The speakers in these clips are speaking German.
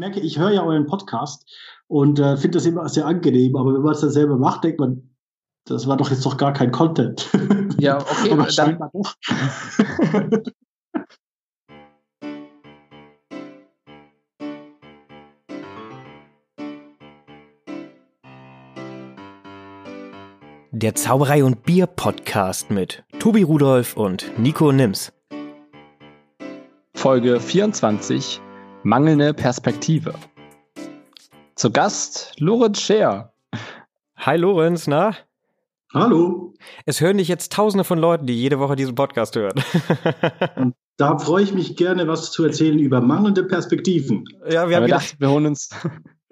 merke, ich höre ja euren Podcast und äh, finde das immer sehr angenehm, aber wenn man es dann selber macht, denkt man, das war doch jetzt doch gar kein Content. Ja, okay, aber dann, doch. Der Zauberei und Bier Podcast mit Tobi Rudolf und Nico Nims. Folge 24 Mangelnde Perspektive. Zu Gast Lorenz Scher. Hi Lorenz, na? Hallo. Es hören dich jetzt tausende von Leuten, die jede Woche diesen Podcast hören. Und da freue ich mich gerne, was zu erzählen über mangelnde Perspektiven. Ja, wir haben gedacht, wir holen uns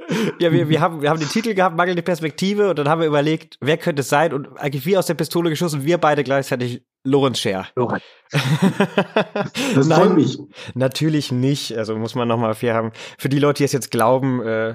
ja, wir, wir, haben, wir haben den Titel gehabt, mangelnde Perspektive, und dann haben wir überlegt, wer könnte es sein? Und eigentlich wie aus der Pistole geschossen, wir beide gleichzeitig Lorenz Scher. Lorenz. das freut mich. Natürlich nicht. Also muss man nochmal fair haben. Für die Leute, die es jetzt glauben, äh,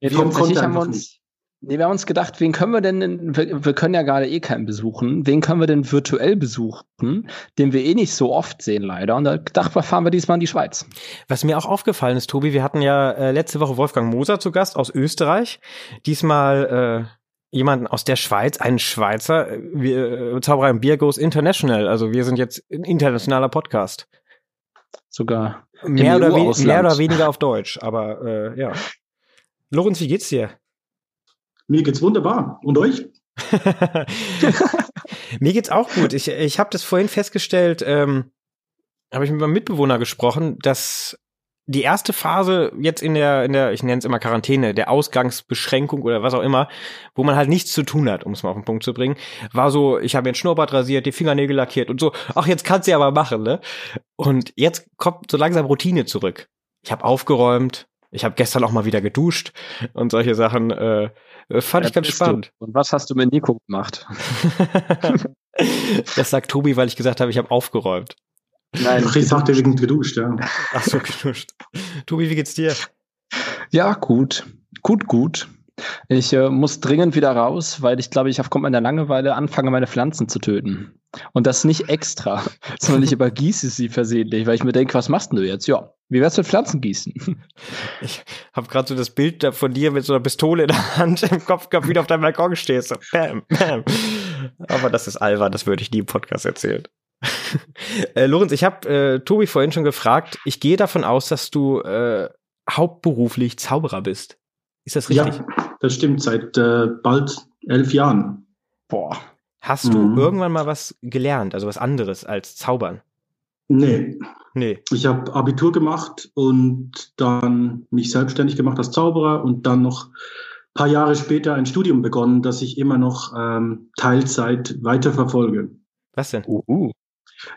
ja, tatsächlich haben wir uns, Nee, wir haben uns gedacht, wen können wir denn, wir, wir können ja gerade eh keinen besuchen, wen können wir denn virtuell besuchen, den wir eh nicht so oft sehen leider. Und da gedacht, fahren wir diesmal in die Schweiz. Was mir auch aufgefallen ist, Tobi, wir hatten ja äh, letzte Woche Wolfgang Moser zu Gast aus Österreich. Diesmal äh, jemanden aus der Schweiz, einen Schweizer. Wir, äh, Zauberer im Bier goes international. Also wir sind jetzt ein internationaler Podcast. Sogar mehr oder, mehr oder weniger auf Deutsch, aber äh, ja. Lorenz, wie geht's dir? Mir geht's wunderbar. Und euch? Mir geht's auch gut. Ich, ich habe das vorhin festgestellt, ähm, habe ich mit meinem Mitbewohner gesprochen, dass die erste Phase jetzt in der, in der, ich nenne es immer Quarantäne, der Ausgangsbeschränkung oder was auch immer, wo man halt nichts zu tun hat, um es mal auf den Punkt zu bringen, war so, ich habe mir ein Schnurrbart rasiert, die Fingernägel lackiert und so, ach, jetzt kannst du aber machen, ne? Und jetzt kommt so langsam Routine zurück. Ich habe aufgeräumt, ich habe gestern auch mal wieder geduscht und solche Sachen. Äh, äh, fand ja, ich ganz spannend. Du. Und was hast du mit Nico gemacht? das sagt Tobi, weil ich gesagt habe, ich habe aufgeräumt. Nein, ich sagte wegen geduscht, ja. Ach so, geduscht. Tobi, wie geht's dir? Ja, gut. Gut, gut. Ich äh, muss dringend wieder raus, weil ich glaube, ich aufgrund meiner Langeweile anfange, meine Pflanzen zu töten. Und das nicht extra, sondern ich übergieße sie versehentlich, weil ich mir denke, was machst du jetzt? Ja, wie wär's mit Pflanzen gießen? Ich habe gerade so das Bild von dir mit so einer Pistole in der Hand im Kopf gehabt, wie du auf deinem Balkon stehst. So, bam, bam. Aber das ist albern, das würde ich nie im Podcast erzählen. Äh, Lorenz, ich habe äh, Tobi vorhin schon gefragt. Ich gehe davon aus, dass du äh, hauptberuflich Zauberer bist. Ist das richtig? Ja, das stimmt, seit äh, bald elf Jahren. Boah. Hast du mhm. irgendwann mal was gelernt, also was anderes als Zaubern? Nee. Nee. Ich habe Abitur gemacht und dann mich selbstständig gemacht als Zauberer und dann noch ein paar Jahre später ein Studium begonnen, das ich immer noch ähm, Teilzeit weiterverfolge. Was denn? Uh, uh.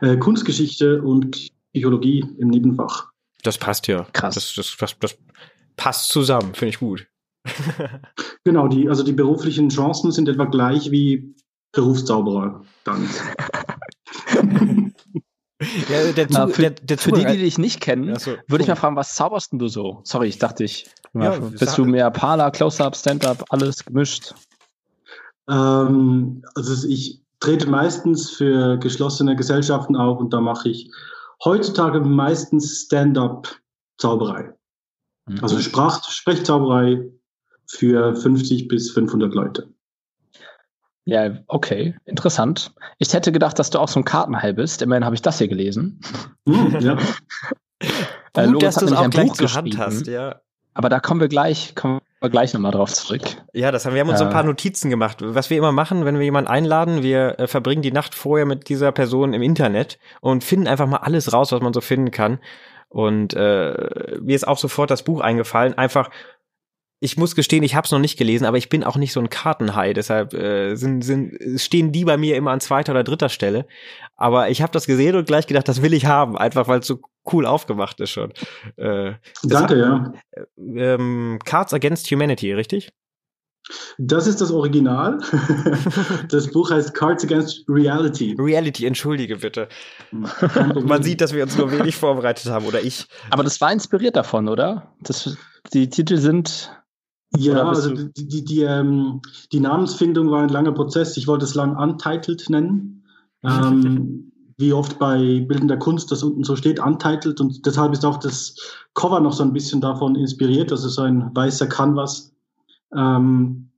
Äh, Kunstgeschichte und Psychologie im Nebenfach. Das passt ja. Krass. Das, das, das, das passt zusammen, finde ich gut. genau, die, also die beruflichen Chancen sind etwa gleich wie Berufszauberer dann. Ja, der, Na, für, der, der für die, die dich nicht kennen, so, würde ich mal fragen, was zauberst du so? Sorry, ich dachte ich. Ja, bist du mehr Parler, Close-Up, Stand-Up, alles gemischt? Ähm, also ich trete meistens für geschlossene Gesellschaften auf und da mache ich heutzutage meistens Stand-Up-Zauberei. Mhm. Also Sprach Sprechzauberei für 50 bis 500 Leute. Ja, okay, interessant. Ich hätte gedacht, dass du auch so ein Kartenhai bist. Immerhin habe ich das hier gelesen. Hm, ja. äh, Gut, dass du es auch gleich zur Hand hast, ja. Aber da kommen wir gleich, kommen wir gleich nochmal drauf zurück. Ja, das haben wir haben uns äh, so ein paar Notizen gemacht. Was wir immer machen, wenn wir jemanden einladen, wir äh, verbringen die Nacht vorher mit dieser Person im Internet und finden einfach mal alles raus, was man so finden kann. Und äh, mir ist auch sofort das Buch eingefallen, einfach ich muss gestehen, ich habe es noch nicht gelesen, aber ich bin auch nicht so ein Kartenhai, deshalb äh, sind, sind, stehen die bei mir immer an zweiter oder dritter Stelle. Aber ich habe das gesehen und gleich gedacht, das will ich haben, einfach weil es so cool aufgemacht ist schon. Äh, Danke, hat, ja. Äh, ähm, Cards Against Humanity, richtig? Das ist das Original. das Buch heißt Cards Against Reality. Reality, entschuldige bitte. Man sieht, dass wir uns nur wenig vorbereitet haben, oder ich. Aber das war inspiriert davon, oder? Das, die Titel sind ja, also die, die, die, ähm, die Namensfindung war ein langer Prozess. Ich wollte es lang Untitled nennen. Ähm, wie oft bei bildender Kunst das unten so steht, untitled und deshalb ist auch das Cover noch so ein bisschen davon inspiriert. Also so ein weißer Canvas, ähm,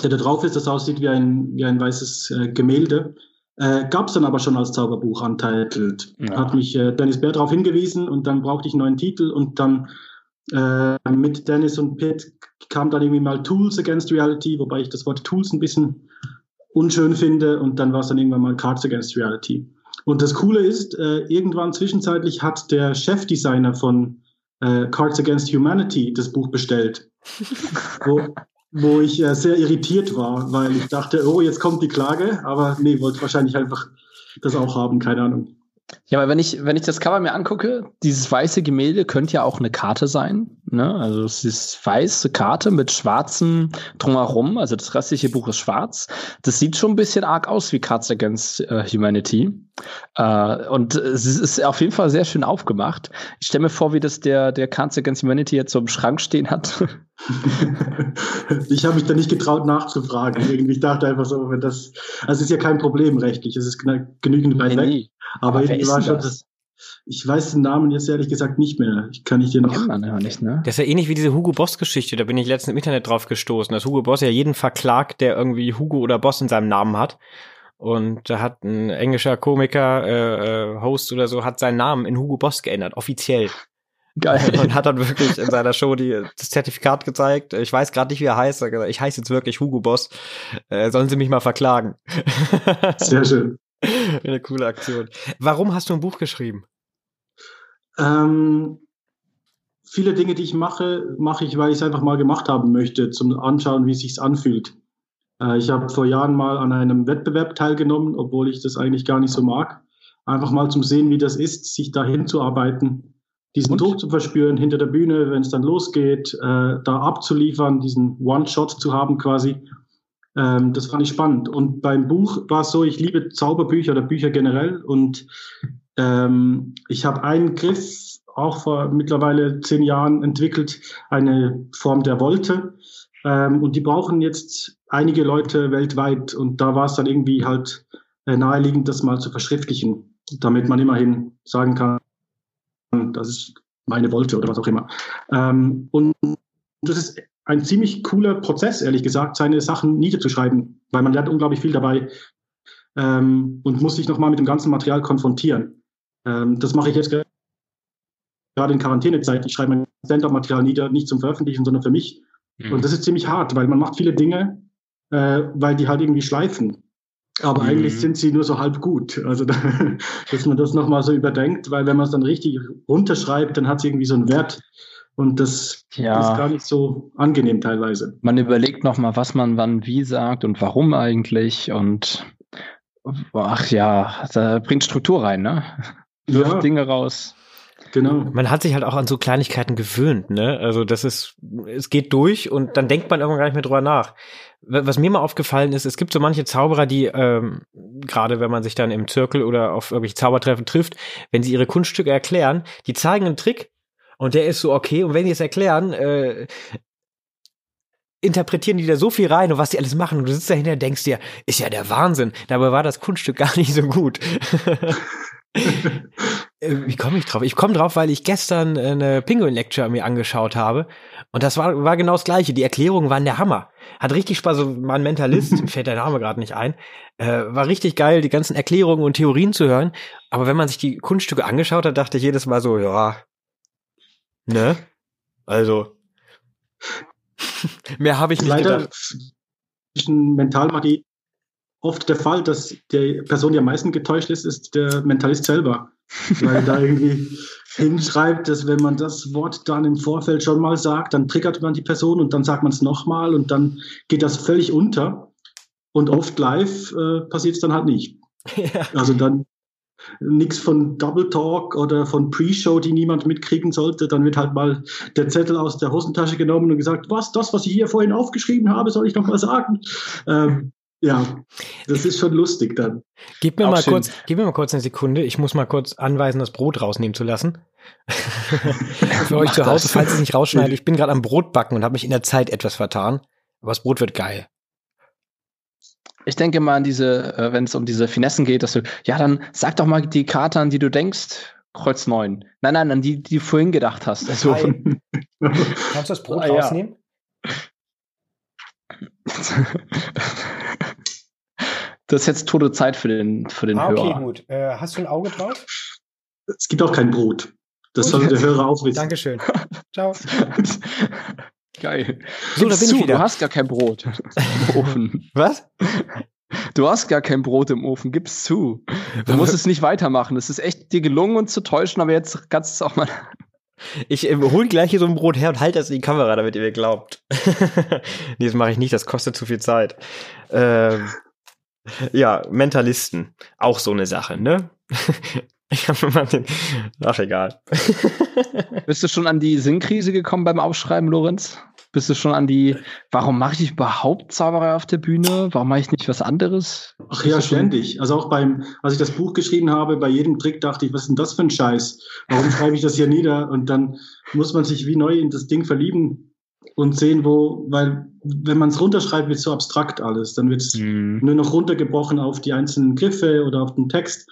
der da drauf ist, das aussieht wie ein, wie ein weißes äh, Gemälde. Äh, Gab es dann aber schon als Zauberbuch untitled. Ja. Hat mich äh, Dennis Bär darauf hingewiesen und dann brauchte ich einen neuen Titel und dann äh, mit Dennis und Pitt kam dann irgendwie mal Tools Against Reality, wobei ich das Wort Tools ein bisschen unschön finde und dann war es dann irgendwann mal Cards Against Reality. Und das Coole ist, äh, irgendwann zwischenzeitlich hat der Chefdesigner von äh, Cards Against Humanity das Buch bestellt, wo, wo ich äh, sehr irritiert war, weil ich dachte, oh, jetzt kommt die Klage, aber nee, wollte wahrscheinlich einfach das auch haben, keine Ahnung. Ja, aber wenn ich, wenn ich das Cover mir angucke, dieses weiße Gemälde könnte ja auch eine Karte sein. Ne? Also es ist weiße Karte mit schwarzem drumherum. Also das restliche Buch ist schwarz. Das sieht schon ein bisschen arg aus wie Cards Against uh, Humanity. Uh, und es ist auf jeden Fall sehr schön aufgemacht. Ich stelle mir vor, wie das der, der Cards Against Humanity jetzt so im Schrank stehen hat. ich habe mich da nicht getraut nachzufragen. Irgendwie ich dachte einfach so, wenn das, also es ist ja kein Problem rechtlich. Es ist genügend weit nee, weg. Nee. Aber, Aber irgendwie war schon das? ich weiß den Namen jetzt ehrlich gesagt nicht mehr. Ich kann ich dir noch. man ja nicht, ne? Das ist ja ähnlich wie diese Hugo Boss Geschichte. Da bin ich letztens im Internet drauf gestoßen, dass Hugo Boss ja jeden verklagt, der irgendwie Hugo oder Boss in seinem Namen hat. Und da hat ein englischer Komiker, äh, äh, Host oder so, hat seinen Namen in Hugo Boss geändert, offiziell. Geil. Und hat dann wirklich in seiner Show die, das Zertifikat gezeigt. Ich weiß gerade nicht, wie er heißt. Ich heiße jetzt wirklich Hugo Boss. Äh, sollen Sie mich mal verklagen? Sehr schön. Eine coole Aktion. Warum hast du ein Buch geschrieben? Ähm, viele Dinge, die ich mache, mache ich, weil ich es einfach mal gemacht haben möchte, zum Anschauen, wie es sich anfühlt. Äh, ich habe vor Jahren mal an einem Wettbewerb teilgenommen, obwohl ich das eigentlich gar nicht so mag. Einfach mal zum Sehen, wie das ist, sich dahin zu arbeiten, diesen Und? Druck zu verspüren hinter der Bühne, wenn es dann losgeht, äh, da abzuliefern, diesen One-Shot zu haben quasi. Ähm, das fand ich spannend. Und beim Buch war es so, ich liebe Zauberbücher oder Bücher generell und ähm, ich habe einen Griff auch vor mittlerweile zehn Jahren entwickelt, eine Form der Wolte. Ähm, und die brauchen jetzt einige Leute weltweit. Und da war es dann irgendwie halt äh, naheliegend, das mal zu verschriftlichen, damit man immerhin sagen kann, das ist meine Wolte oder was auch immer. Ähm, und das ist ein ziemlich cooler Prozess, ehrlich gesagt, seine Sachen niederzuschreiben, weil man lernt unglaublich viel dabei ähm, und muss sich nochmal mit dem ganzen Material konfrontieren. Ähm, das mache ich jetzt gerade in Quarantänezeit. Ich schreibe mein Stand-up-Material nieder, nicht zum Veröffentlichen, sondern für mich. Mhm. Und das ist ziemlich hart, weil man macht viele Dinge, äh, weil die halt irgendwie schleifen. Aber mhm. eigentlich sind sie nur so halb gut. Also, dass man das nochmal so überdenkt, weil wenn man es dann richtig runterschreibt, dann hat es irgendwie so einen Wert. Und das ja. ist gar nicht so angenehm teilweise. Man überlegt nochmal, was man wann wie sagt und warum eigentlich. Und ach ja, da bringt Struktur rein, ne? Wirft ja. Dinge raus. Genau. Man hat sich halt auch an so Kleinigkeiten gewöhnt, ne? Also das ist, es geht durch und dann denkt man irgendwann gar nicht mehr drüber nach. Was mir mal aufgefallen ist, es gibt so manche Zauberer, die, ähm, gerade wenn man sich dann im Zirkel oder auf irgendwelche Zaubertreffen trifft, wenn sie ihre Kunststücke erklären, die zeigen einen Trick und der ist so okay und wenn die es erklären, äh, interpretieren die da so viel rein und was die alles machen und du sitzt dahinter und denkst dir, ist ja der Wahnsinn. Dabei war das Kunststück gar nicht so gut. Äh, wie komme ich drauf? Ich komme drauf, weil ich gestern eine Penguin-Lecture mir angeschaut habe. Und das war, war genau das Gleiche. Die Erklärungen waren der Hammer. Hat richtig Spaß, so mein Mentalist, fällt der Name gerade nicht ein, äh, war richtig geil, die ganzen Erklärungen und Theorien zu hören. Aber wenn man sich die Kunststücke angeschaut hat, dachte ich jedes Mal so, ja, ne? Also, mehr habe ich nicht Leider gedacht. Mentalmagie oft der Fall, dass die Person, die am meisten getäuscht ist, ist der Mentalist selber. Weil da irgendwie hinschreibt, dass wenn man das Wort dann im Vorfeld schon mal sagt, dann triggert man die Person und dann sagt man es nochmal und dann geht das völlig unter. Und oft live äh, passiert es dann halt nicht. Ja. Also dann nichts von Double Talk oder von Pre-Show, die niemand mitkriegen sollte. Dann wird halt mal der Zettel aus der Hosentasche genommen und gesagt, was, das, was ich hier vorhin aufgeschrieben habe, soll ich noch mal sagen? Ähm, ja, das ist schon lustig dann. Gib mir, mal kurz, gib mir mal kurz eine Sekunde. Ich muss mal kurz anweisen, das Brot rausnehmen zu lassen. Für euch zu Hause, falls es nicht rausschneidet. Ich bin gerade am Brot backen und habe mich in der Zeit etwas vertan. Aber das Brot wird geil. Ich denke mal an diese, äh, wenn es um diese Finessen geht, dass du, ja, dann sag doch mal die Karte, an die du denkst, Kreuz 9. Nein, nein, an die, die du vorhin gedacht hast. Also, Kannst du das Brot Ah, ja. rausnehmen? das ist jetzt tote Zeit für den, für den Ah, okay, Hörer. gut. Äh, hast du ein Auge drauf? Es gibt auch kein Brot. Das Gut. soll der Hörer auch wissen. Dankeschön. Ciao. Geil. So, da bin zu, ich wieder. Du hast gar kein Brot im Ofen. Was? Du hast gar kein Brot im Ofen, gib's zu. Du musst es nicht weitermachen. Es ist echt dir gelungen, uns zu täuschen, aber jetzt kannst du es auch mal. Ich äh, hol gleich hier so ein Brot her und halte das in die Kamera, damit ihr mir glaubt. nee, das mache ich nicht, das kostet zu viel Zeit. Ähm, ja, Mentalisten, auch so eine Sache, ne? ich habe mal den. Ach, egal. Bist du schon an die Sinnkrise gekommen beim Aufschreiben, Lorenz? Bist du schon an die, warum mache ich überhaupt Zauberei auf der Bühne? Warum mache ich nicht was anderes? Ach ja, ständig. Also auch beim, als ich das Buch geschrieben habe, bei jedem Trick dachte ich, was ist denn das für ein Scheiß? Warum schreibe ich das hier nieder? Und dann muss man sich wie neu in das Ding verlieben und sehen, wo, weil wenn man es runterschreibt, wird es so abstrakt alles. Dann wird es Hm. nur noch runtergebrochen auf die einzelnen Griffe oder auf den Text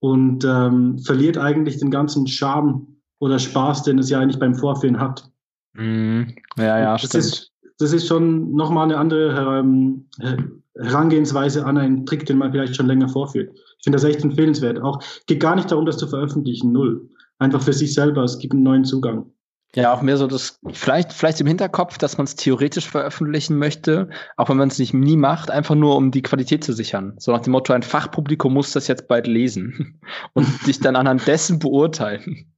und ähm, verliert eigentlich den ganzen Charme oder Spaß, den es ja eigentlich beim Vorführen hat. Hm. Ja, ja, das stimmt. ist, das ist schon nochmal eine andere ähm, Her- Herangehensweise an einen Trick, den man vielleicht schon länger vorführt. Ich finde das echt empfehlenswert. Auch geht gar nicht darum, das zu veröffentlichen, null. Einfach für sich selber, es gibt einen neuen Zugang. Ja, auch mehr so das, vielleicht, vielleicht im Hinterkopf, dass man es theoretisch veröffentlichen möchte, auch wenn man es nicht nie macht, einfach nur um die Qualität zu sichern. So nach dem Motto, ein Fachpublikum muss das jetzt bald lesen und dich dann anhand dessen beurteilen.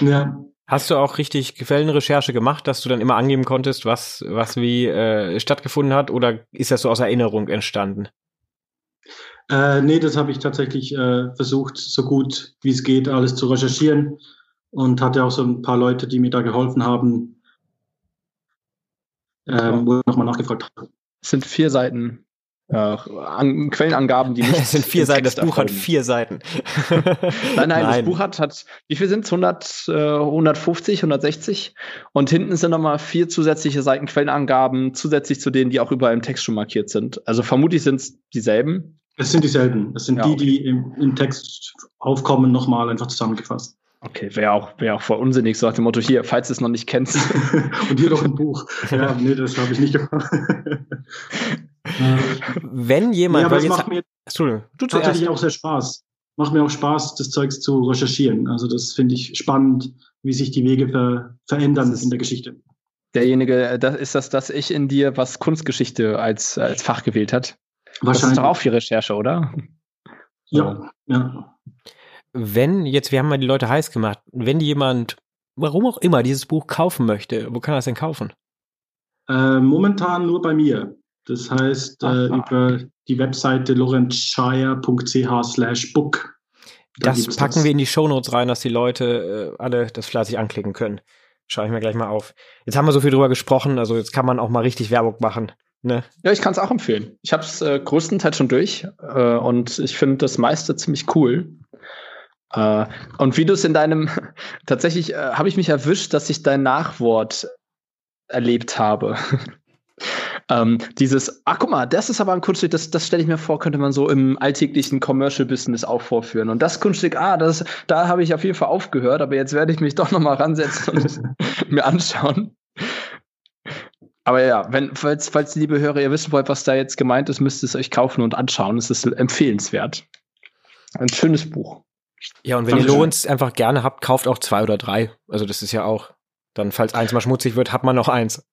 Ja, Hast du auch richtig Quellenrecherche gemacht, dass du dann immer angeben konntest, was, was wie äh, stattgefunden hat, oder ist das so aus Erinnerung entstanden? Äh, nee, das habe ich tatsächlich äh, versucht, so gut wie es geht, alles zu recherchieren und hatte auch so ein paar Leute, die mir da geholfen haben, ähm, wo ich nochmal nachgefragt habe. Es sind vier Seiten äh, an, Quellenangaben, die nicht. Es sind vier Seiten, das Buch hat erfolgen. vier Seiten. Nein, nein, das Buch hat, hat wie viel sind es? 100, äh, 150, 160? Und hinten sind nochmal vier zusätzliche Seiten Quellenangaben, zusätzlich zu denen, die auch überall im Text schon markiert sind. Also vermutlich sind es dieselben. Es sind dieselben. Es sind Ja, die, okay. die im, im Text aufkommen, nochmal einfach zusammengefasst. Okay, wäre auch, wär auch voll unsinnig, so nach dem Motto, hier, falls du es noch nicht kennst. und hier noch ein Buch. Ja, nee, das habe ich nicht gemacht. Wenn jemand, aber weil es jetzt, macht mir Entschuldigung, du tatsächlich auch sehr Spaß. Macht mir auch Spaß, das Zeugs zu recherchieren. Also das finde ich spannend, wie sich die Wege ver verändern in der Geschichte. Derjenige, äh, das ist das, das Ich in dir, was Kunstgeschichte als, als Fach gewählt hat. Das ist doch auch viel Recherche, oder? Ja, ja. wenn jetzt, wir haben mal die Leute heiß gemacht, wenn jemand, warum auch immer, dieses Buch kaufen möchte, wo kann er das denn kaufen? Äh, momentan nur bei mir. Das heißt, äh, Aha. über die Webseite lorenzscheier.ch slash book. Da Das packen das. wir in die Shownotes rein, dass die Leute äh, alle das fleißig anklicken können. Schaue ich mir gleich mal auf. Jetzt haben wir so viel drüber gesprochen, also jetzt kann man auch mal richtig Werbung machen. Ne? Ja, ich kann es auch empfehlen. Ich habe es äh, größtenteils schon durch äh, und ich finde das meiste ziemlich cool. Äh, und wie du es in deinem, tatsächlich äh, habe ich mich erwischt, dass ich dein Nachwort erlebt habe. ähm, dieses, ach guck mal, das ist aber ein Kunststück, das, das stelle ich mir vor, könnte man so im alltäglichen Commercial-Business auch vorführen. Und das Kunststück, ah, das, da habe ich auf jeden Fall aufgehört, aber jetzt werde ich mich doch noch mal ransetzen und mir anschauen. Aber ja, wenn, falls, falls liebe Hörer, ihr wissen wollt, was da jetzt gemeint ist, müsst ihr es euch kaufen und anschauen. Es ist empfehlenswert. Ein schönes Buch. Ja, und wenn ihr. Lorenz einfach gerne habt, kauft auch zwei oder drei. Also das ist ja auch, dann falls eins mal schmutzig wird, hat man noch eins.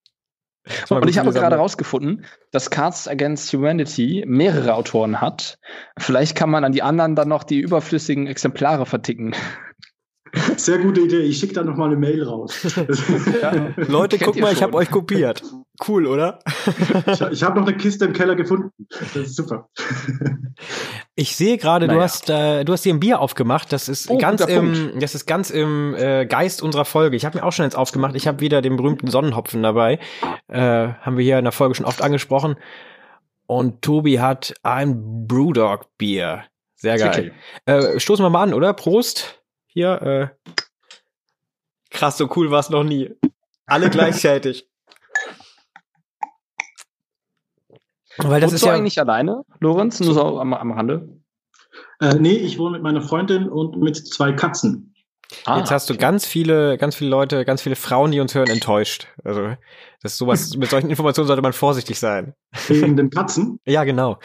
Und ich habe gerade rausgefunden, dass Cards Against Humanity mehrere Autoren hat. Vielleicht kann man an die anderen dann noch die überflüssigen Exemplare verticken. Sehr gute Idee. Ich schicke da noch mal eine Mail raus. Ja. Leute, Kennt guck mal, ich schon. habe euch kopiert. Cool, oder? ich ich habe noch eine Kiste im Keller gefunden. Das ist super. Ich sehe gerade, du Naja. hast äh, du hast dir ein Bier aufgemacht. Das ist Oh, ganz im das ist ganz im äh, Geist unserer Folge. Ich habe mir auch schon eins aufgemacht. Ich habe wieder den berühmten Sonnenhopfen dabei. Äh, haben wir hier in der Folge schon oft angesprochen. Und Tobi hat ein Brewdog Bier. Sehr geil. Äh, stoßen wir mal an, oder? Prost. Hier. Äh. Krass, so cool war es noch nie. Alle gleichzeitig. Weil das Wohnst ist ja eigentlich alleine, Lorenz, nur so am, am Rande. Äh, nee, ich wohne mit meiner Freundin und mit zwei Katzen. Ah, Jetzt hast du ganz viele, ganz viele Leute, ganz viele Frauen, die uns hören, enttäuscht. Also, das ist sowas, mit solchen Informationen sollte man vorsichtig sein. Wegen den Katzen? Ja, genau.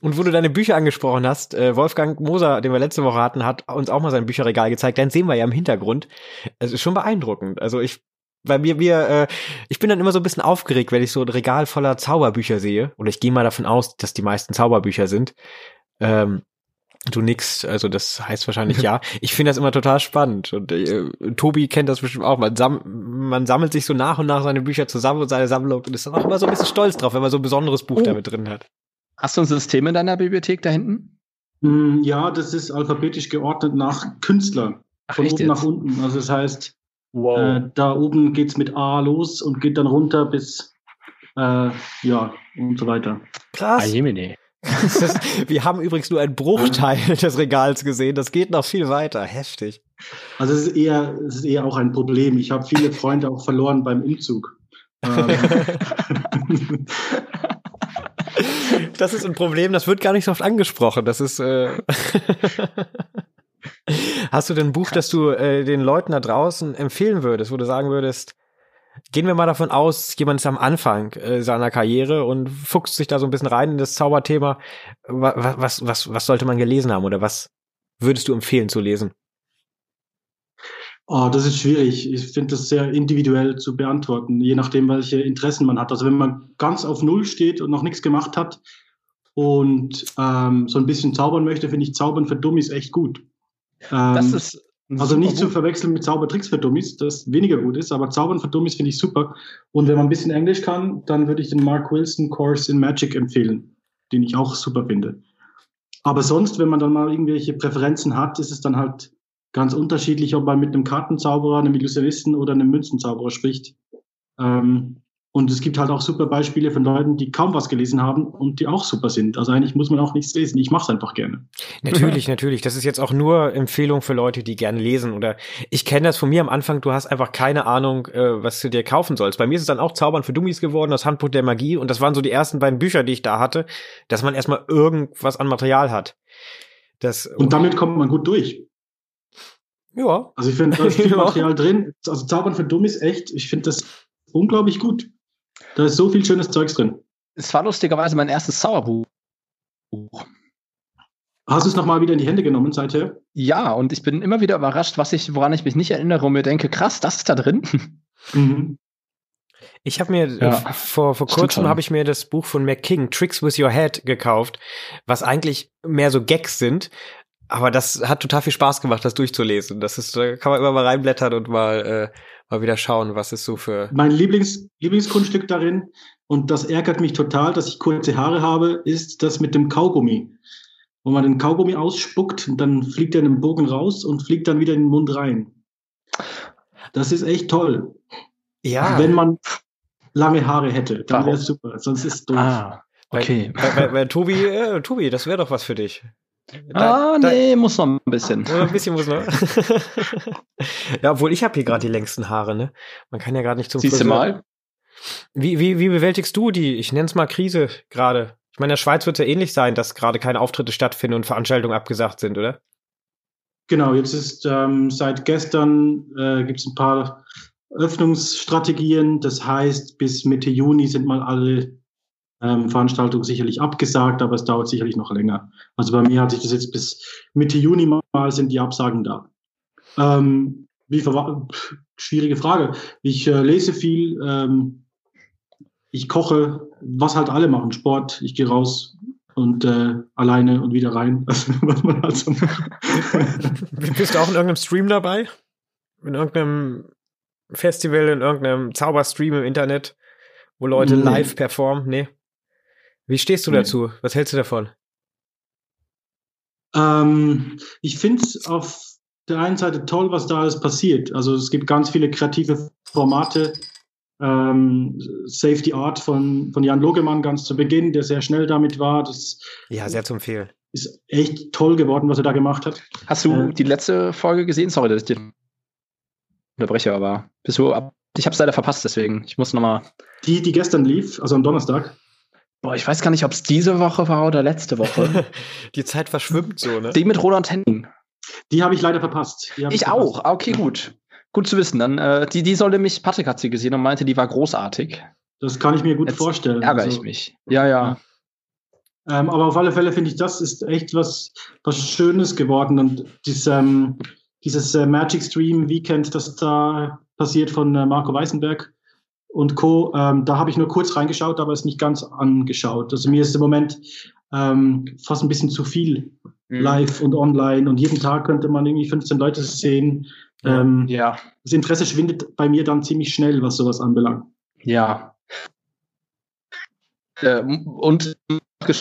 Und wo du deine Bücher angesprochen hast, äh, Wolfgang Moser, den wir letzte Woche hatten, hat uns auch mal sein Bücherregal gezeigt. Dann sehen wir ja im Hintergrund. Es ist schon beeindruckend. Also ich weil mir, wir, äh, ich bin dann immer so ein bisschen aufgeregt, wenn ich so ein Regal voller Zauberbücher sehe. Oder ich gehe mal davon aus, dass die meisten Zauberbücher sind. Ähm, Du nix, also das heißt wahrscheinlich ja. Ich finde das immer total spannend und äh, Tobi kennt das bestimmt auch. Man, sam man sammelt sich so nach und nach seine Bücher zusammen und seine Sammlung und ist dann auch immer so ein bisschen stolz drauf, wenn man so ein besonderes Buch oh. damit drin hat. Hast du ein System in deiner Bibliothek da hinten? Mm, ja, das ist alphabetisch geordnet nach Künstler. Ach, von oben jetzt? nach unten. Also das heißt, wow. äh, da oben geht's mit A los und geht dann runter bis äh, ja und so weiter. Krass. Ah, wir haben übrigens nur einen Bruchteil des Regals gesehen. Das geht noch viel weiter. Heftig. Also es ist eher, es ist eher auch ein Problem. Ich habe viele Freunde auch verloren beim Umzug. Ähm. das ist ein Problem, das wird gar nicht so oft angesprochen. Das ist. Äh Hast du denn ein Buch, das du äh, den Leuten da draußen empfehlen würdest, wo du sagen würdest, Gehen wir mal davon aus, jemand ist am Anfang äh, seiner Karriere und fuchst sich da so ein bisschen rein in das Zauberthema. Was, was, was, was sollte man gelesen haben oder was würdest du empfehlen zu lesen? Oh, das ist schwierig. Ich finde das sehr individuell zu beantworten, je nachdem, welche Interessen man hat. Also wenn man ganz auf Null steht und noch nichts gemacht hat und ähm, so ein bisschen zaubern möchte, finde ich Zaubern für Dummies echt gut. Ähm, das ist also nicht zu verwechseln mit Zaubertricks für Dummies, das weniger gut ist, aber Zaubern für Dummies finde ich super. Und wenn man ein bisschen Englisch kann, dann würde ich den Mark Wilson Course in Magic empfehlen, den ich auch super finde. Aber sonst, wenn man dann mal irgendwelche Präferenzen hat, ist es dann halt ganz unterschiedlich, ob man mit einem Kartenzauberer, einem Illusionisten oder einem Münzenzauberer spricht. Ähm, und es gibt halt auch super Beispiele von Leuten, die kaum was gelesen haben und die auch super sind. Also eigentlich muss man auch nichts lesen. Ich mache es einfach gerne. Natürlich, natürlich. Das ist jetzt auch nur Empfehlung für Leute, die gerne lesen. Oder ich kenne das von mir am Anfang. Du hast einfach keine Ahnung, äh, was du dir kaufen sollst. Bei mir ist es dann auch Zaubern für Dummies geworden, das Handbuch der Magie. Und das waren so die ersten beiden Bücher, die ich da hatte, dass man erstmal irgendwas an Material hat. Das, und damit kommt man gut durch. Ja. Also ich finde, da ist viel Material drin. Also Zaubern für Dummies echt. Ich finde das unglaublich gut. Da ist so viel schönes Zeugs drin. Es war lustigerweise mein erstes Zauberbuch. Hast du es nochmal wieder in die Hände genommen seither? Ja, und ich bin immer wieder überrascht, was ich, woran ich mich nicht erinnere und mir denke, krass, das ist da drin. Mhm. Ich habe mir ja, vor, vor kurzem habe ich mir das Buch von McKing, Tricks with Your Head, gekauft, was eigentlich mehr so Gags sind. Aber das hat total viel Spaß gemacht, das durchzulesen. Das ist, da kann man immer mal reinblättern und mal äh, mal wieder schauen, was ist so für. Mein Lieblings, Lieblingskunststück darin, und das ärgert mich total, dass ich kurze Haare habe, ist das mit dem Kaugummi. Wo man den Kaugummi ausspuckt, dann fliegt er in den Bogen raus und fliegt dann wieder in den Mund rein. Das ist echt toll. Ja. Wenn man lange Haare hätte, dann wäre es super. Sonst ist es doof. Ah, okay. Weil, weil, weil Tobi, äh, Tobi, das wäre doch was für dich. Da, ah, nee, da, muss noch ein bisschen. Ein bisschen muss noch. ja, obwohl ich habe hier gerade die längsten Haare, ne? Man kann ja gerade nicht zum Siehst Friseur. du mal? Wie, wie, wie bewältigst du die, ich nenne es mal Krise gerade? Ich meine, in der Schweiz wird es ja ähnlich sein, dass gerade keine Auftritte stattfinden und Veranstaltungen abgesagt sind, oder? Genau, jetzt ist ähm, seit gestern äh, gibt es ein paar Öffnungsstrategien. Das heißt, bis Mitte Juni sind mal alle ähm, Veranstaltung sicherlich abgesagt, aber es dauert sicherlich noch länger. Also bei mir hat sich das jetzt bis Mitte Juni mal sind die Absagen da. Ähm, wie schwierige Frage. Ich äh, lese viel, ähm, ich koche, was halt alle machen, Sport, ich gehe raus und äh, alleine und wieder rein. was man halt so Bist du auch in irgendeinem Stream dabei? In irgendeinem Festival, in irgendeinem Zauberstream im Internet, wo Leute nee. live performen? Nee. Wie stehst du dazu? Was hältst du davon? Ähm, ich finde es auf der einen Seite toll, was da alles passiert. Also es gibt ganz viele kreative Formate. Ähm, Safety Art von, von Jan Logemann ganz zu Beginn, der sehr schnell damit war. Das ja, sehr zu empfehlen. Ist echt toll geworden, was er da gemacht hat. Hast du äh, die letzte Folge gesehen? Sorry, dass ich den unterbreche, aber bist du up Ich habe es leider verpasst, deswegen. Ich muss nochmal. Die, die gestern lief, also am Donnerstag. Boah, ich weiß gar nicht, ob es diese Woche war oder letzte Woche. die Zeit verschwimmt so, ne? Die mit Roland Henning. Die habe ich leider verpasst. Ich, ich verpasst. auch. Ah, okay, gut. Gut zu wissen. Dann, äh, die, die sollte mich, Patrick hat sie gesehen und meinte, die war großartig. Das kann ich mir gut Jetzt vorstellen. Ärgere also, ich mich. Ja, ja. ja. Ähm, aber auf alle Fälle finde ich, das ist echt was, was Schönes geworden. Und dieses, ähm, dieses äh, Magic Stream Weekend, das da passiert von äh, Marco Weißenberg und Co., ähm, da habe ich nur kurz reingeschaut, aber es nicht ganz angeschaut. Also mir ist im Moment ähm, fast ein bisschen zu viel mhm. live und online und jeden Tag könnte man irgendwie 15 Leute sehen. Ähm, ja. Das Interesse schwindet bei mir dann ziemlich schnell, was sowas anbelangt. Ja. Äh, und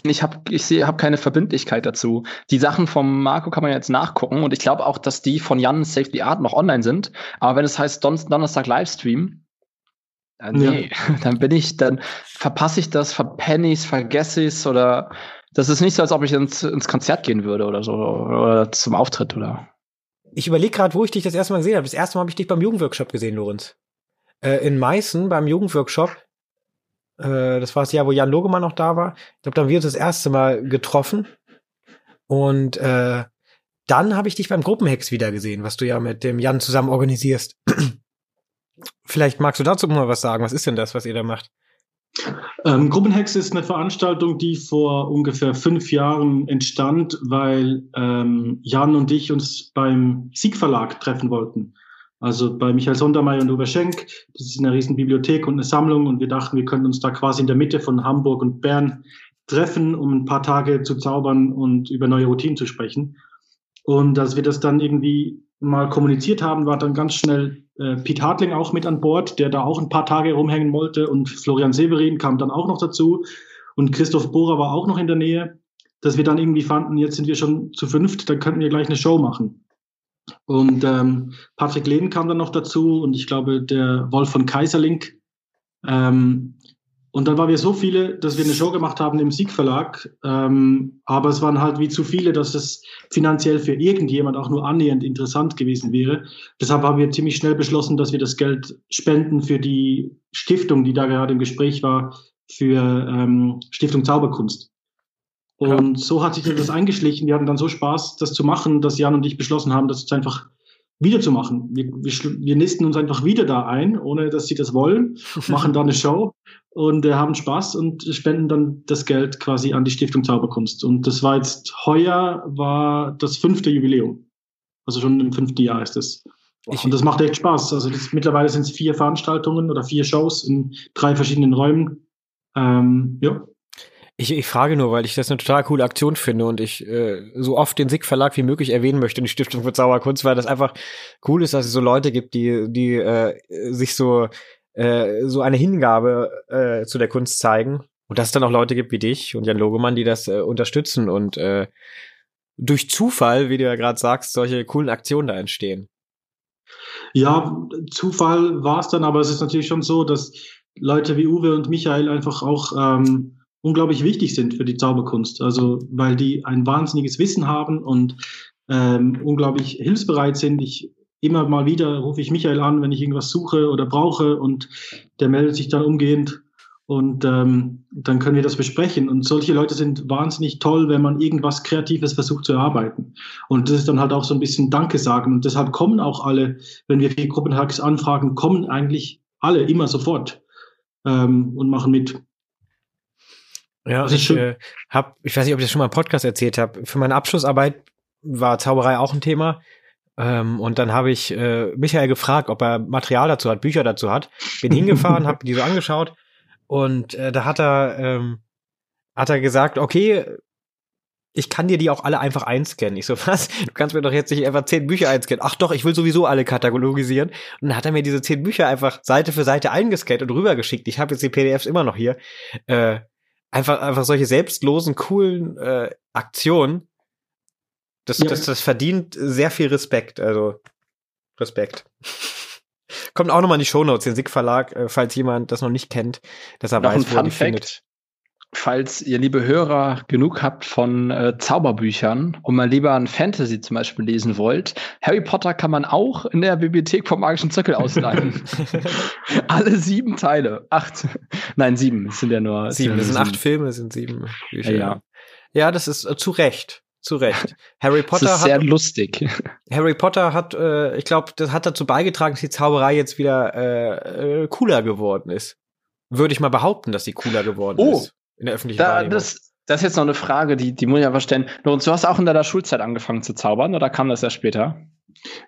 ich habe ich hab keine Verbindlichkeit dazu. Die Sachen vom Marco kann man jetzt nachgucken und ich glaube auch, dass die von Jan Safety Art noch online sind. Aber wenn es heißt Don Donnerstag Livestream, äh, nee, ja. dann bin ich, dann verpasse ich das, verpenne ich vergesse ich es oder das ist nicht so, als ob ich ins, ins Konzert gehen würde oder so oder zum Auftritt oder. Ich überlege gerade, wo ich dich das erste Mal gesehen habe. Das erste Mal habe ich dich beim Jugendworkshop gesehen, Lorenz. Äh, in Meißen beim Jugendworkshop. Äh, das war das Jahr, wo Jan Logemann noch da war. Ich glaube, da haben wir uns das erste Mal getroffen. Und äh, dann habe ich dich beim Gruppenhex wieder gesehen, was du ja mit dem Jan zusammen organisierst. Vielleicht magst du dazu mal was sagen. Was ist denn das, was ihr da macht? Ähm, Gruppenhex ist eine Veranstaltung, die vor ungefähr fünf Jahren entstand, weil ähm, Jan und ich uns beim Sieg Verlag treffen wollten. Also bei Michael Sondermeier und Uwe Schenk. Das ist eine riesen Bibliothek und eine Sammlung und wir dachten, wir könnten uns da quasi in der Mitte von Hamburg und Bern treffen, um ein paar Tage zu zaubern und über neue Routinen zu sprechen. Und als wir das dann irgendwie mal kommuniziert haben, war dann ganz schnell äh, Pete Hartling auch mit an Bord, der da auch ein paar Tage rumhängen wollte und Florian Severin kam dann auch noch dazu und Christoph Bohrer war auch noch in der Nähe, dass wir dann irgendwie fanden, jetzt sind wir schon zu fünft, dann könnten wir gleich eine Show machen. Und ähm, Patrick Lehn kam dann noch dazu und ich glaube der Wolf von Kaiserlink. Ähm, und dann waren wir so viele, dass wir eine Show gemacht haben im Siegverlag. Ähm, aber es waren halt wie zu viele, dass es finanziell für irgendjemand auch nur annähernd interessant gewesen wäre. Deshalb haben wir ziemlich schnell beschlossen, dass wir das Geld spenden für die Stiftung, die da gerade im Gespräch war, für ähm, Stiftung Zauberkunst. Und ja. so hat sich das eingeschlichen. Wir hatten dann so Spaß, das zu machen, dass Jan und ich beschlossen haben, das jetzt einfach wiederzumachen. Wir, wir, wir nisten uns einfach wieder da ein, ohne dass sie das wollen, machen da eine Show und äh, haben Spaß und spenden dann das Geld quasi an die Stiftung Zauberkunst. Und das war jetzt heuer war das fünfte Jubiläum. Also schon im fünften Jahr ist es. Ich, und das macht echt Spaß. Also das, mittlerweile sind es vier Veranstaltungen oder vier Shows in drei verschiedenen Räumen. Ähm, ja. Ich, ich frage nur, weil ich das eine total coole Aktion finde und ich äh, so oft den SIG Verlag wie möglich erwähnen möchte, die Stiftung für Zauberkunst, weil das einfach cool ist, dass es so Leute gibt, die, die äh, sich so äh, so eine Hingabe äh, zu der Kunst zeigen. Und dass es dann auch Leute gibt wie dich und Jan Logemann, die das äh, unterstützen und äh, durch Zufall, wie du ja gerade sagst, solche coolen Aktionen da entstehen. Ja, Zufall war es dann, aber es ist natürlich schon so, dass Leute wie Uwe und Michael einfach auch ähm, unglaublich wichtig sind für die Zauberkunst. Also weil die ein wahnsinniges Wissen haben und ähm, unglaublich hilfsbereit sind. Ich immer mal wieder rufe ich Michael an, wenn ich irgendwas suche oder brauche und der meldet sich dann umgehend und ähm, dann können wir das besprechen. Und solche Leute sind wahnsinnig toll, wenn man irgendwas Kreatives versucht zu erarbeiten. Und das ist dann halt auch so ein bisschen Danke sagen. Und deshalb kommen auch alle, wenn wir für Gruppenhacks anfragen, kommen eigentlich alle immer sofort ähm, und machen mit. Ja, ich äh, hab, ich weiß nicht, ob ich das schon mal im Podcast erzählt habe. Für meine Abschlussarbeit war Zauberei auch ein Thema. Ähm, und dann habe ich äh, Michael gefragt, ob er Material dazu hat, Bücher dazu hat. Bin hingefahren, habe die so angeschaut und äh, da hat er ähm, hat er gesagt, okay, ich kann dir die auch alle einfach einscannen. Ich so, was? Du kannst mir doch jetzt nicht einfach zehn Bücher einscannen. Ach doch, ich will sowieso alle katalogisieren. Und dann hat er mir diese zehn Bücher einfach Seite für Seite eingescannt und rübergeschickt. Ich habe jetzt die PDFs immer noch hier. Äh, einfach, einfach solche selbstlosen, coolen äh, Aktionen, das, ja. das, das verdient sehr viel Respekt. Also Respekt. Kommt auch nochmal in die Shownotes, den SIG Verlag, äh, falls jemand das noch nicht kennt, dass er noch weiß, wo er die findet. falls ihr, liebe Hörer, genug habt von äh, Zauberbüchern und mal lieber ein Fantasy zum Beispiel lesen wollt, Harry Potter kann man auch in der Bibliothek vom Magischen Zirkel ausleihen. Alle sieben Teile. Acht. Nein, sieben. Es sind ja nur sieben. Es sind acht Filme, es sind sieben Bücher. Ja, ja. ja das ist äh, zu Recht. Zu Recht. Harry Potter das ist sehr hat, lustig. Harry Potter hat, äh, ich glaube, das hat dazu beigetragen, dass die Zauberei jetzt wieder äh, äh, cooler geworden ist. Würde ich mal behaupten, dass sie cooler geworden oh, ist in der öffentlichen da, Das, das ist jetzt noch eine Frage, die, die muss ich einfach stellen. Lorenz, du hast auch in deiner Schulzeit angefangen zu zaubern oder kam das erst später?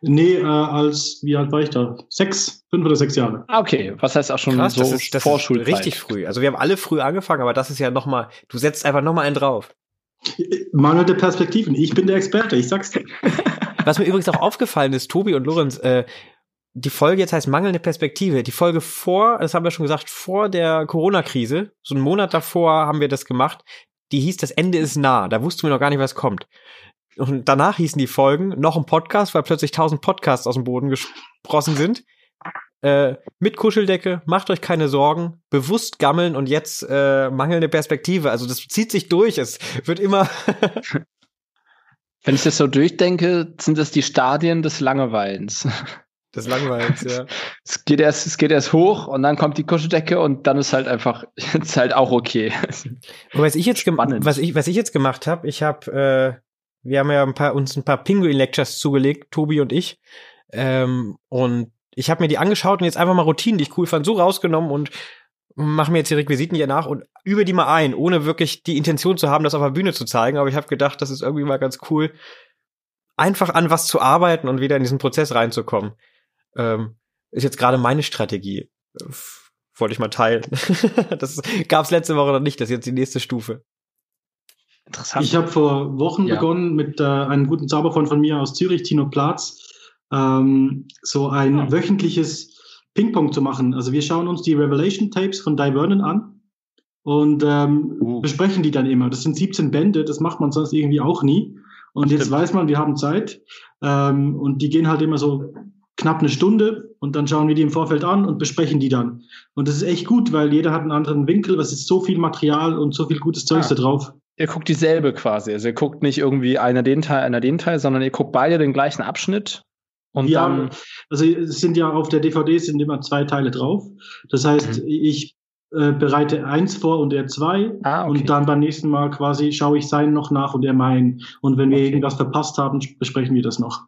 Nee, äh, als, wie alt war ich da? Sechs, fünf oder sechs Jahre. Ah, okay. Was heißt auch schon Krass, so das ist, das Vorschulzeit? Ist richtig früh. Also wir haben alle früh angefangen, aber das ist ja nochmal, du setzt einfach nochmal einen drauf. Mangelnde Perspektiven. Ich bin der Experte, ich sag's dir. Was mir übrigens auch aufgefallen ist, Tobi und Lorenz, äh, die Folge jetzt heißt mangelnde Perspektive. Die Folge vor, das haben wir schon gesagt, vor der Corona-Krise, so einen Monat davor haben wir das gemacht, die hieß, das Ende ist nah. Da wussten wir noch gar nicht, was kommt. Und danach hießen die Folgen noch ein Podcast, weil plötzlich tausend Podcasts aus dem Boden gesprossen sind. Äh, mit Kuscheldecke, macht euch keine Sorgen, bewusst gammeln und jetzt äh, mangelnde Perspektive. Also das zieht sich durch. Es wird immer. Wenn ich das so durchdenke, sind das die Stadien des Langeweilens. Des Langweils, ja. Es geht erst, es geht erst hoch und dann kommt die Kuscheldecke und dann ist halt einfach, ist halt auch okay. Und was ich jetzt, was ich, was ich jetzt gemacht habe, ich habe, äh, wir haben ja ein paar, uns ein paar Pinguin-Lectures zugelegt, Tobi und ich. Ähm, und ich habe mir die angeschaut und jetzt einfach mal Routinen, die ich cool fand, so rausgenommen und mache mir jetzt die Requisiten hier nach und übe die mal ein, ohne wirklich die Intention zu haben, das auf der Bühne zu zeigen. Aber ich habe gedacht, das ist irgendwie mal ganz cool, einfach an was zu arbeiten und wieder in diesen Prozess reinzukommen. Ähm, ist jetzt gerade meine Strategie. Wollte ich mal teilen. das gab's letzte Woche noch nicht, das ist jetzt die nächste Stufe. Interessant. Ich habe vor Wochen ja. begonnen mit äh, einem guten Zauberfreund von mir aus Zürich, Tino Platz, ähm, so ein ja. wöchentliches Ping-Pong zu machen. Also wir schauen uns die Revelation Tapes von Di Vernon an und ähm, uh. besprechen die dann immer. Das sind 17 Bände, das macht man sonst irgendwie auch nie. Und Stimmt. jetzt weiß man, wir haben Zeit. Ähm, und die gehen halt immer so knapp eine Stunde und dann schauen wir die im Vorfeld an und besprechen die dann. Und das ist echt gut, weil jeder hat einen anderen Winkel, was ist so viel Material und so viel gutes Zeug ja. da drauf. Ihr guckt dieselbe quasi. Also ihr guckt nicht irgendwie einer den Teil, einer den Teil, sondern ihr guckt beide den gleichen Abschnitt. Und ja, dann also es sind ja auf der DVD sind immer zwei Teile drauf. Das heißt, mhm. ich äh, bereite eins vor und er zwei ah, okay. und dann beim nächsten Mal quasi schaue ich seinen noch nach und er meinen. Und wenn wir okay. irgendwas verpasst haben, besprechen wir das noch.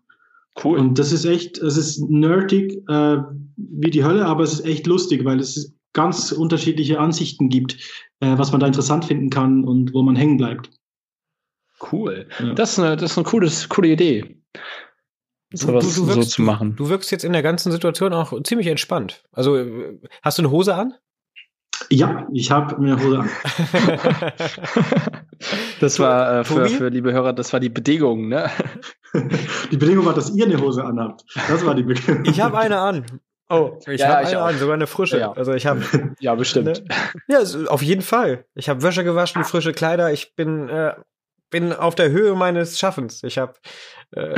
Cool. Und das ist echt, es ist nerdig äh, wie die Hölle, aber es ist echt lustig, weil es ganz unterschiedliche Ansichten gibt, äh, was man da interessant finden kann und wo man hängen bleibt. Cool. Ja. Das, ist eine, das ist eine cooles, coole Idee. Sowas du, du wirkst, so zu machen. Du, du wirkst jetzt in der ganzen Situation auch ziemlich entspannt. Also, hast du eine Hose an? Ja, ich habe mir eine Hose an. das war äh, für, für liebe Hörer, das war die Bedingung, ne? Die Bedingung war, dass ihr eine Hose anhabt. Das war die Bedingung. Ich habe eine an. Oh, ich ja, habe eine an, sogar eine frische. Ja. Also ich habe ja bestimmt. Ne? Ja, auf jeden Fall. Ich habe Wäsche gewaschen, frische Kleider. Ich bin äh, bin auf der Höhe meines Schaffens. Ich habe äh,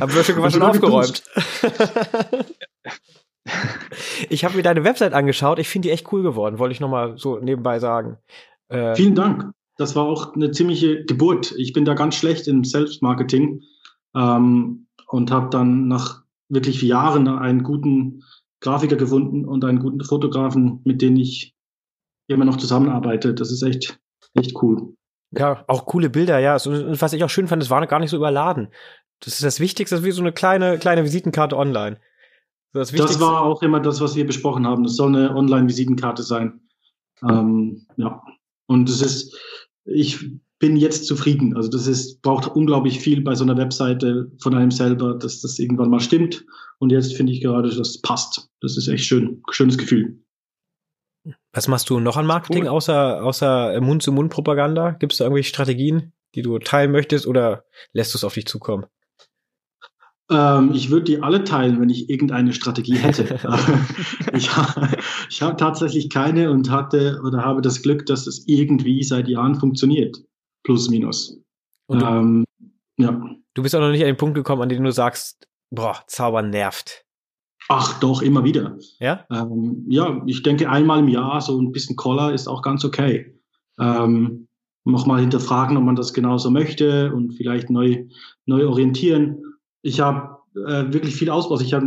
hab Wäsche gewaschen und aufgeräumt. ich habe mir deine Website angeschaut. Ich finde die echt cool geworden. Wollte ich noch mal so nebenbei sagen. Äh, Vielen Dank das war auch eine ziemliche Geburt. Ich bin da ganz schlecht im Selbstmarketing ähm, und habe dann nach wirklich Jahren einen guten Grafiker gefunden und einen guten Fotografen, mit dem ich immer noch zusammenarbeite. Das ist echt, echt cool. Ja, auch coole Bilder, ja. Und was ich auch schön fand, es war gar nicht so überladen. Das ist das Wichtigste, das ist wie so eine kleine, kleine Visitenkarte online. Das, das war auch immer das, was wir besprochen haben. Das soll eine Online-Visitenkarte sein. Ähm, ja. Und es ist, ich bin jetzt zufrieden. Also das ist, braucht unglaublich viel bei so einer Webseite von einem selber, dass das irgendwann mal stimmt. Und jetzt finde ich gerade, das passt. Das ist echt schön. Schönes Gefühl. Was machst du noch an Marketing cool. außer, außer Mund-zu-Mund-Propaganda? Gibt es da irgendwelche Strategien, die du teilen möchtest oder lässt du es auf dich zukommen? Ähm, ich würde die alle teilen, wenn ich irgendeine Strategie hätte. ich ich habe tatsächlich keine und hatte oder habe das Glück, dass es irgendwie seit Jahren funktioniert. Plus, minus. Und du, ähm, ja. du bist auch noch nicht an den Punkt gekommen, an dem du sagst, boah, Zaubern nervt. Ach doch, immer wieder. Ja? Ähm, ja, ich denke einmal im Jahr so ein bisschen Collar ist auch ganz okay. ähm, nochmal hinterfragen, ob man das genauso möchte und vielleicht neu, neu orientieren. Ich habe äh, wirklich viel Ausbau. Ich habe,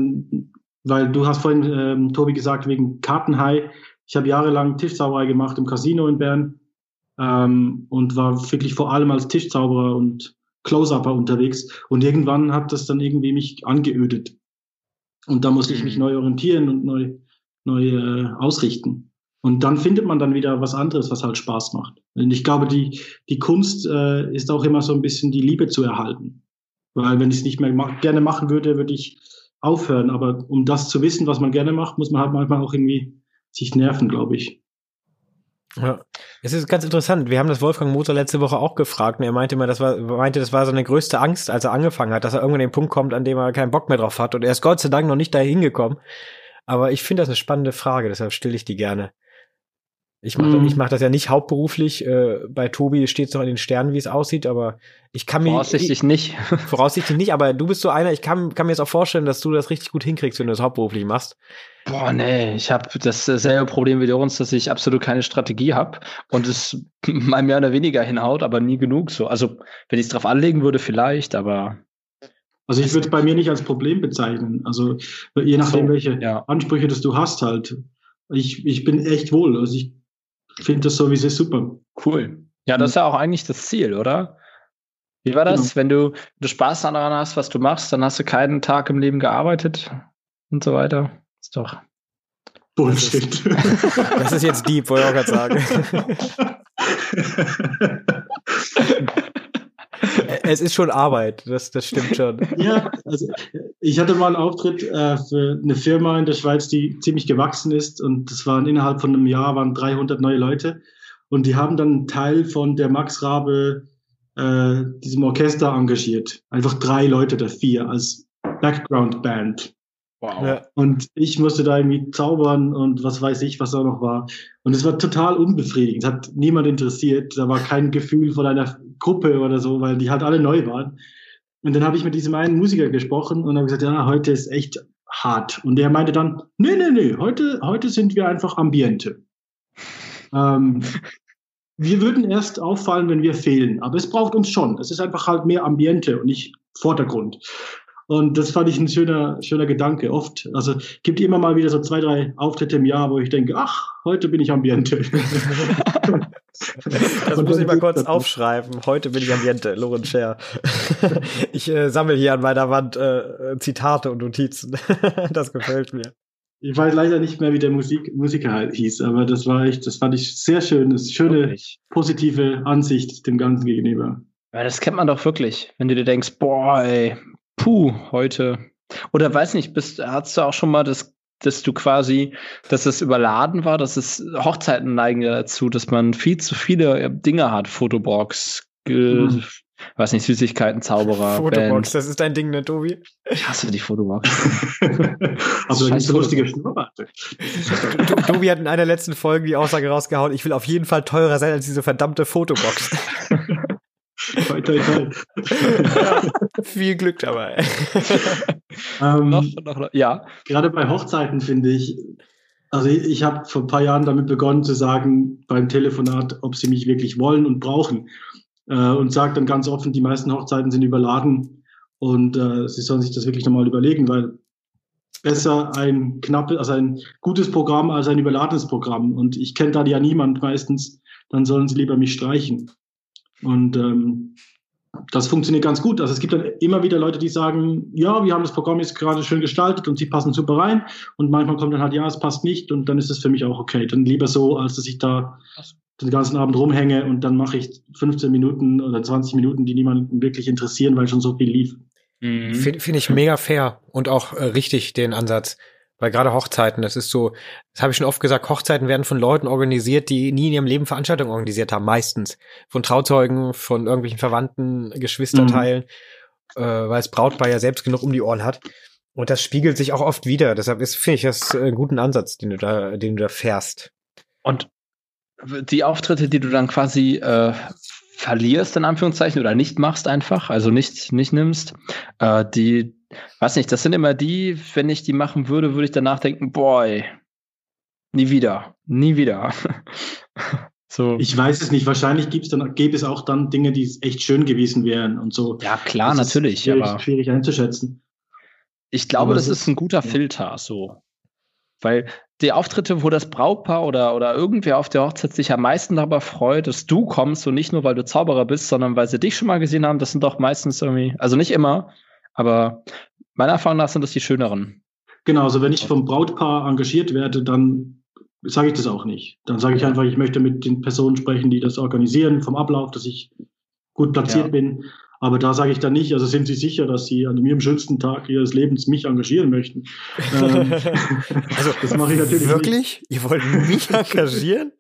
weil du hast vorhin, ähm, Tobi, gesagt, wegen Kartenhai. Ich habe jahrelang Tischzauberei gemacht im Casino in Bern ähm, und war wirklich vor allem als Tischzauberer und Close-Upper unterwegs. Und irgendwann hat das dann irgendwie mich angeödet. Und da musste ich mich mhm. neu orientieren und neu, neu äh, ausrichten. Und dann findet man dann wieder was anderes, was halt Spaß macht. Und ich glaube, die, die Kunst äh, ist auch immer so ein bisschen die Liebe zu erhalten. Weil wenn ich es nicht mehr ma gerne machen würde, würde ich aufhören. Aber um das zu wissen, was man gerne macht, muss man halt manchmal auch irgendwie sich nerven, glaube ich. Ja. Es ist ganz interessant. Wir haben das Wolfgang Moser letzte Woche auch gefragt und er meinte immer, das war, meinte, das war seine größte Angst, als er angefangen hat, dass er irgendwann den Punkt kommt, an dem er keinen Bock mehr drauf hat. Und er ist Gott sei Dank noch nicht dahin gekommen. Aber ich finde das eine spannende Frage, deshalb stelle ich die gerne. Ich mache mm. mach das ja nicht hauptberuflich. Äh, bei Tobi steht es noch in den Sternen, wie es aussieht, aber ich kann mir. Voraussichtlich nicht. voraussichtlich nicht, aber du bist so einer, ich kann, kann mir jetzt auch vorstellen, dass du das richtig gut hinkriegst, wenn du das hauptberuflich machst. Boah, nee, ich habe dasselbe Problem wie der uns, dass ich absolut keine Strategie habe und es mal mehr oder weniger hinhaut, aber nie genug so. Also, wenn ich es drauf anlegen würde, vielleicht, aber. Also ich würde es bei mir nicht als Problem bezeichnen. Also je nachdem, so, welche ja. Ansprüche das du hast halt. Ich, ich bin echt wohl. Also ich finde das sowieso super. Cool. Ja, das ist ja auch eigentlich das Ziel, oder? Wie war das? Genau. Wenn du, du Spaß daran hast, was du machst, dann hast du keinen Tag im Leben gearbeitet und so weiter. Ist doch. Bullshit. Das ist, das ist jetzt deep, wollte ich auch gerade sagen. es ist schon Arbeit, das, das stimmt schon. Ja, also ich hatte mal einen Auftritt äh, für eine Firma in der Schweiz, die ziemlich gewachsen ist und das waren innerhalb von einem Jahr waren 300 neue Leute und die haben dann einen Teil von der Max Rabe äh, diesem Orchester engagiert. Einfach drei Leute oder vier als Background Band. Wow. Ja. Und ich musste da irgendwie zaubern und was weiß ich, was da noch war. Und es war total unbefriedigend. Es hat niemand interessiert. Da war kein Gefühl von einer Gruppe oder so, weil die halt alle neu waren. Und dann habe ich mit diesem einen Musiker gesprochen und habe gesagt, ja, heute ist echt hart. Und der meinte dann, nee, nee, nee, heute, heute sind wir einfach Ambiente. ähm, wir würden erst auffallen, wenn wir fehlen. Aber es braucht uns schon. Es ist einfach halt mehr Ambiente und nicht Vordergrund. Und das fand ich ein schöner, schöner Gedanke. Oft, also gibt immer mal wieder so zwei, drei Auftritte im Jahr, wo ich denke, ach, heute bin ich Ambiente. das muss ich mal kurz aufschreiben. Heute bin ich Ambiente, Lorenz Scher. ich äh, sammle hier an meiner Wand äh, Zitate und Notizen. das gefällt mir. Ich weiß leider nicht mehr, wie der Musik, Musiker hieß, aber das war echt, das fand ich sehr schön. Das ist eine schöne, positive Ansicht dem Ganzen gegenüber. Ja, das kennt man doch wirklich. Wenn du dir denkst, boah, ey, puh, heute. Oder weiß nicht, bist, hast du auch schon mal das, dass du quasi, dass es überladen war, dass es Hochzeiten neigen ja dazu, dass man viel zu viele äh, Dinge hat, Fotobox, mhm. weiß nicht, Süßigkeiten, Zauberer. Fotobox, Band. das ist dein Ding, ne, Tobi? Ich hasse die Fotobox. also nicht so lustige Schnurrbarte. Tobi hat in einer letzten Folge die Aussage rausgehauen, ich will auf jeden Fall teurer sein als diese verdammte Fotobox. Toi, toi, toi. Ja, viel Glück dabei. ähm, noch, noch, ja. Gerade bei Hochzeiten finde ich, also ich, ich habe vor ein paar Jahren damit begonnen zu sagen beim Telefonat, ob sie mich wirklich wollen und brauchen. Äh, und sage dann ganz offen, die meisten Hochzeiten sind überladen und äh, sie sollen sich das wirklich nochmal überlegen, weil besser ein knappes, also ein gutes Programm als ein überladenes Programm. Und ich kenne da ja niemand meistens, dann sollen sie lieber mich streichen. Und ähm, das funktioniert ganz gut. Also es gibt dann immer wieder Leute, die sagen, ja, wir haben das Programm jetzt gerade schön gestaltet und sie passen super rein. Und manchmal kommt dann halt, ja, es passt nicht und dann ist es für mich auch okay. Dann lieber so, als dass ich da den ganzen Abend rumhänge und dann mache ich 15 Minuten oder 20 Minuten, die niemanden wirklich interessieren, weil schon so viel lief. Mhm. Finde find ich mega fair und auch äh, richtig den Ansatz. Weil gerade Hochzeiten, das ist so, das habe ich schon oft gesagt, Hochzeiten werden von Leuten organisiert, die nie in ihrem Leben Veranstaltungen organisiert haben, meistens. Von Trauzeugen, von irgendwelchen Verwandten, Geschwisterteilen, mhm. äh, weil es Brautpaar ja selbst genug um die Ohren hat. Und das spiegelt sich auch oft wieder. Deshalb ist, finde ich, das einen guten Ansatz, den du da, den du da fährst. Und die Auftritte, die du dann quasi äh, verlierst, in Anführungszeichen, oder nicht machst einfach, also nicht, nicht nimmst, äh, die weiß nicht, das sind immer die, wenn ich die machen würde, würde ich danach denken, boy, nie wieder, nie wieder. So. Ich weiß es nicht. Wahrscheinlich gibt's dann, gäbe es auch dann Dinge, die echt schön gewesen wären und so. Ja, klar, das natürlich. Ist schwierig, aber schwierig einzuschätzen. Ich glaube, aber das ist ein guter Filter, so. Weil die Auftritte, wo das Brautpaar oder, oder irgendwer auf der Hochzeit sich am meisten darüber freut, dass du kommst und nicht nur, weil du Zauberer bist, sondern weil sie dich schon mal gesehen haben, das sind doch meistens irgendwie, also nicht immer, aber meiner Erfahrung nach sind das die schöneren. Genau, also wenn ich vom Brautpaar engagiert werde, dann sage ich das auch nicht. Dann sage ich einfach, ich möchte mit den Personen sprechen, die das organisieren, vom Ablauf, dass ich gut platziert ja. bin. Aber da sage ich dann nicht, also sind Sie sicher, dass Sie an ihrem schönsten Tag Ihres Lebens mich engagieren möchten? ähm, also, das mache ich natürlich Wirklich? Nicht. Ihr wollt mich engagieren?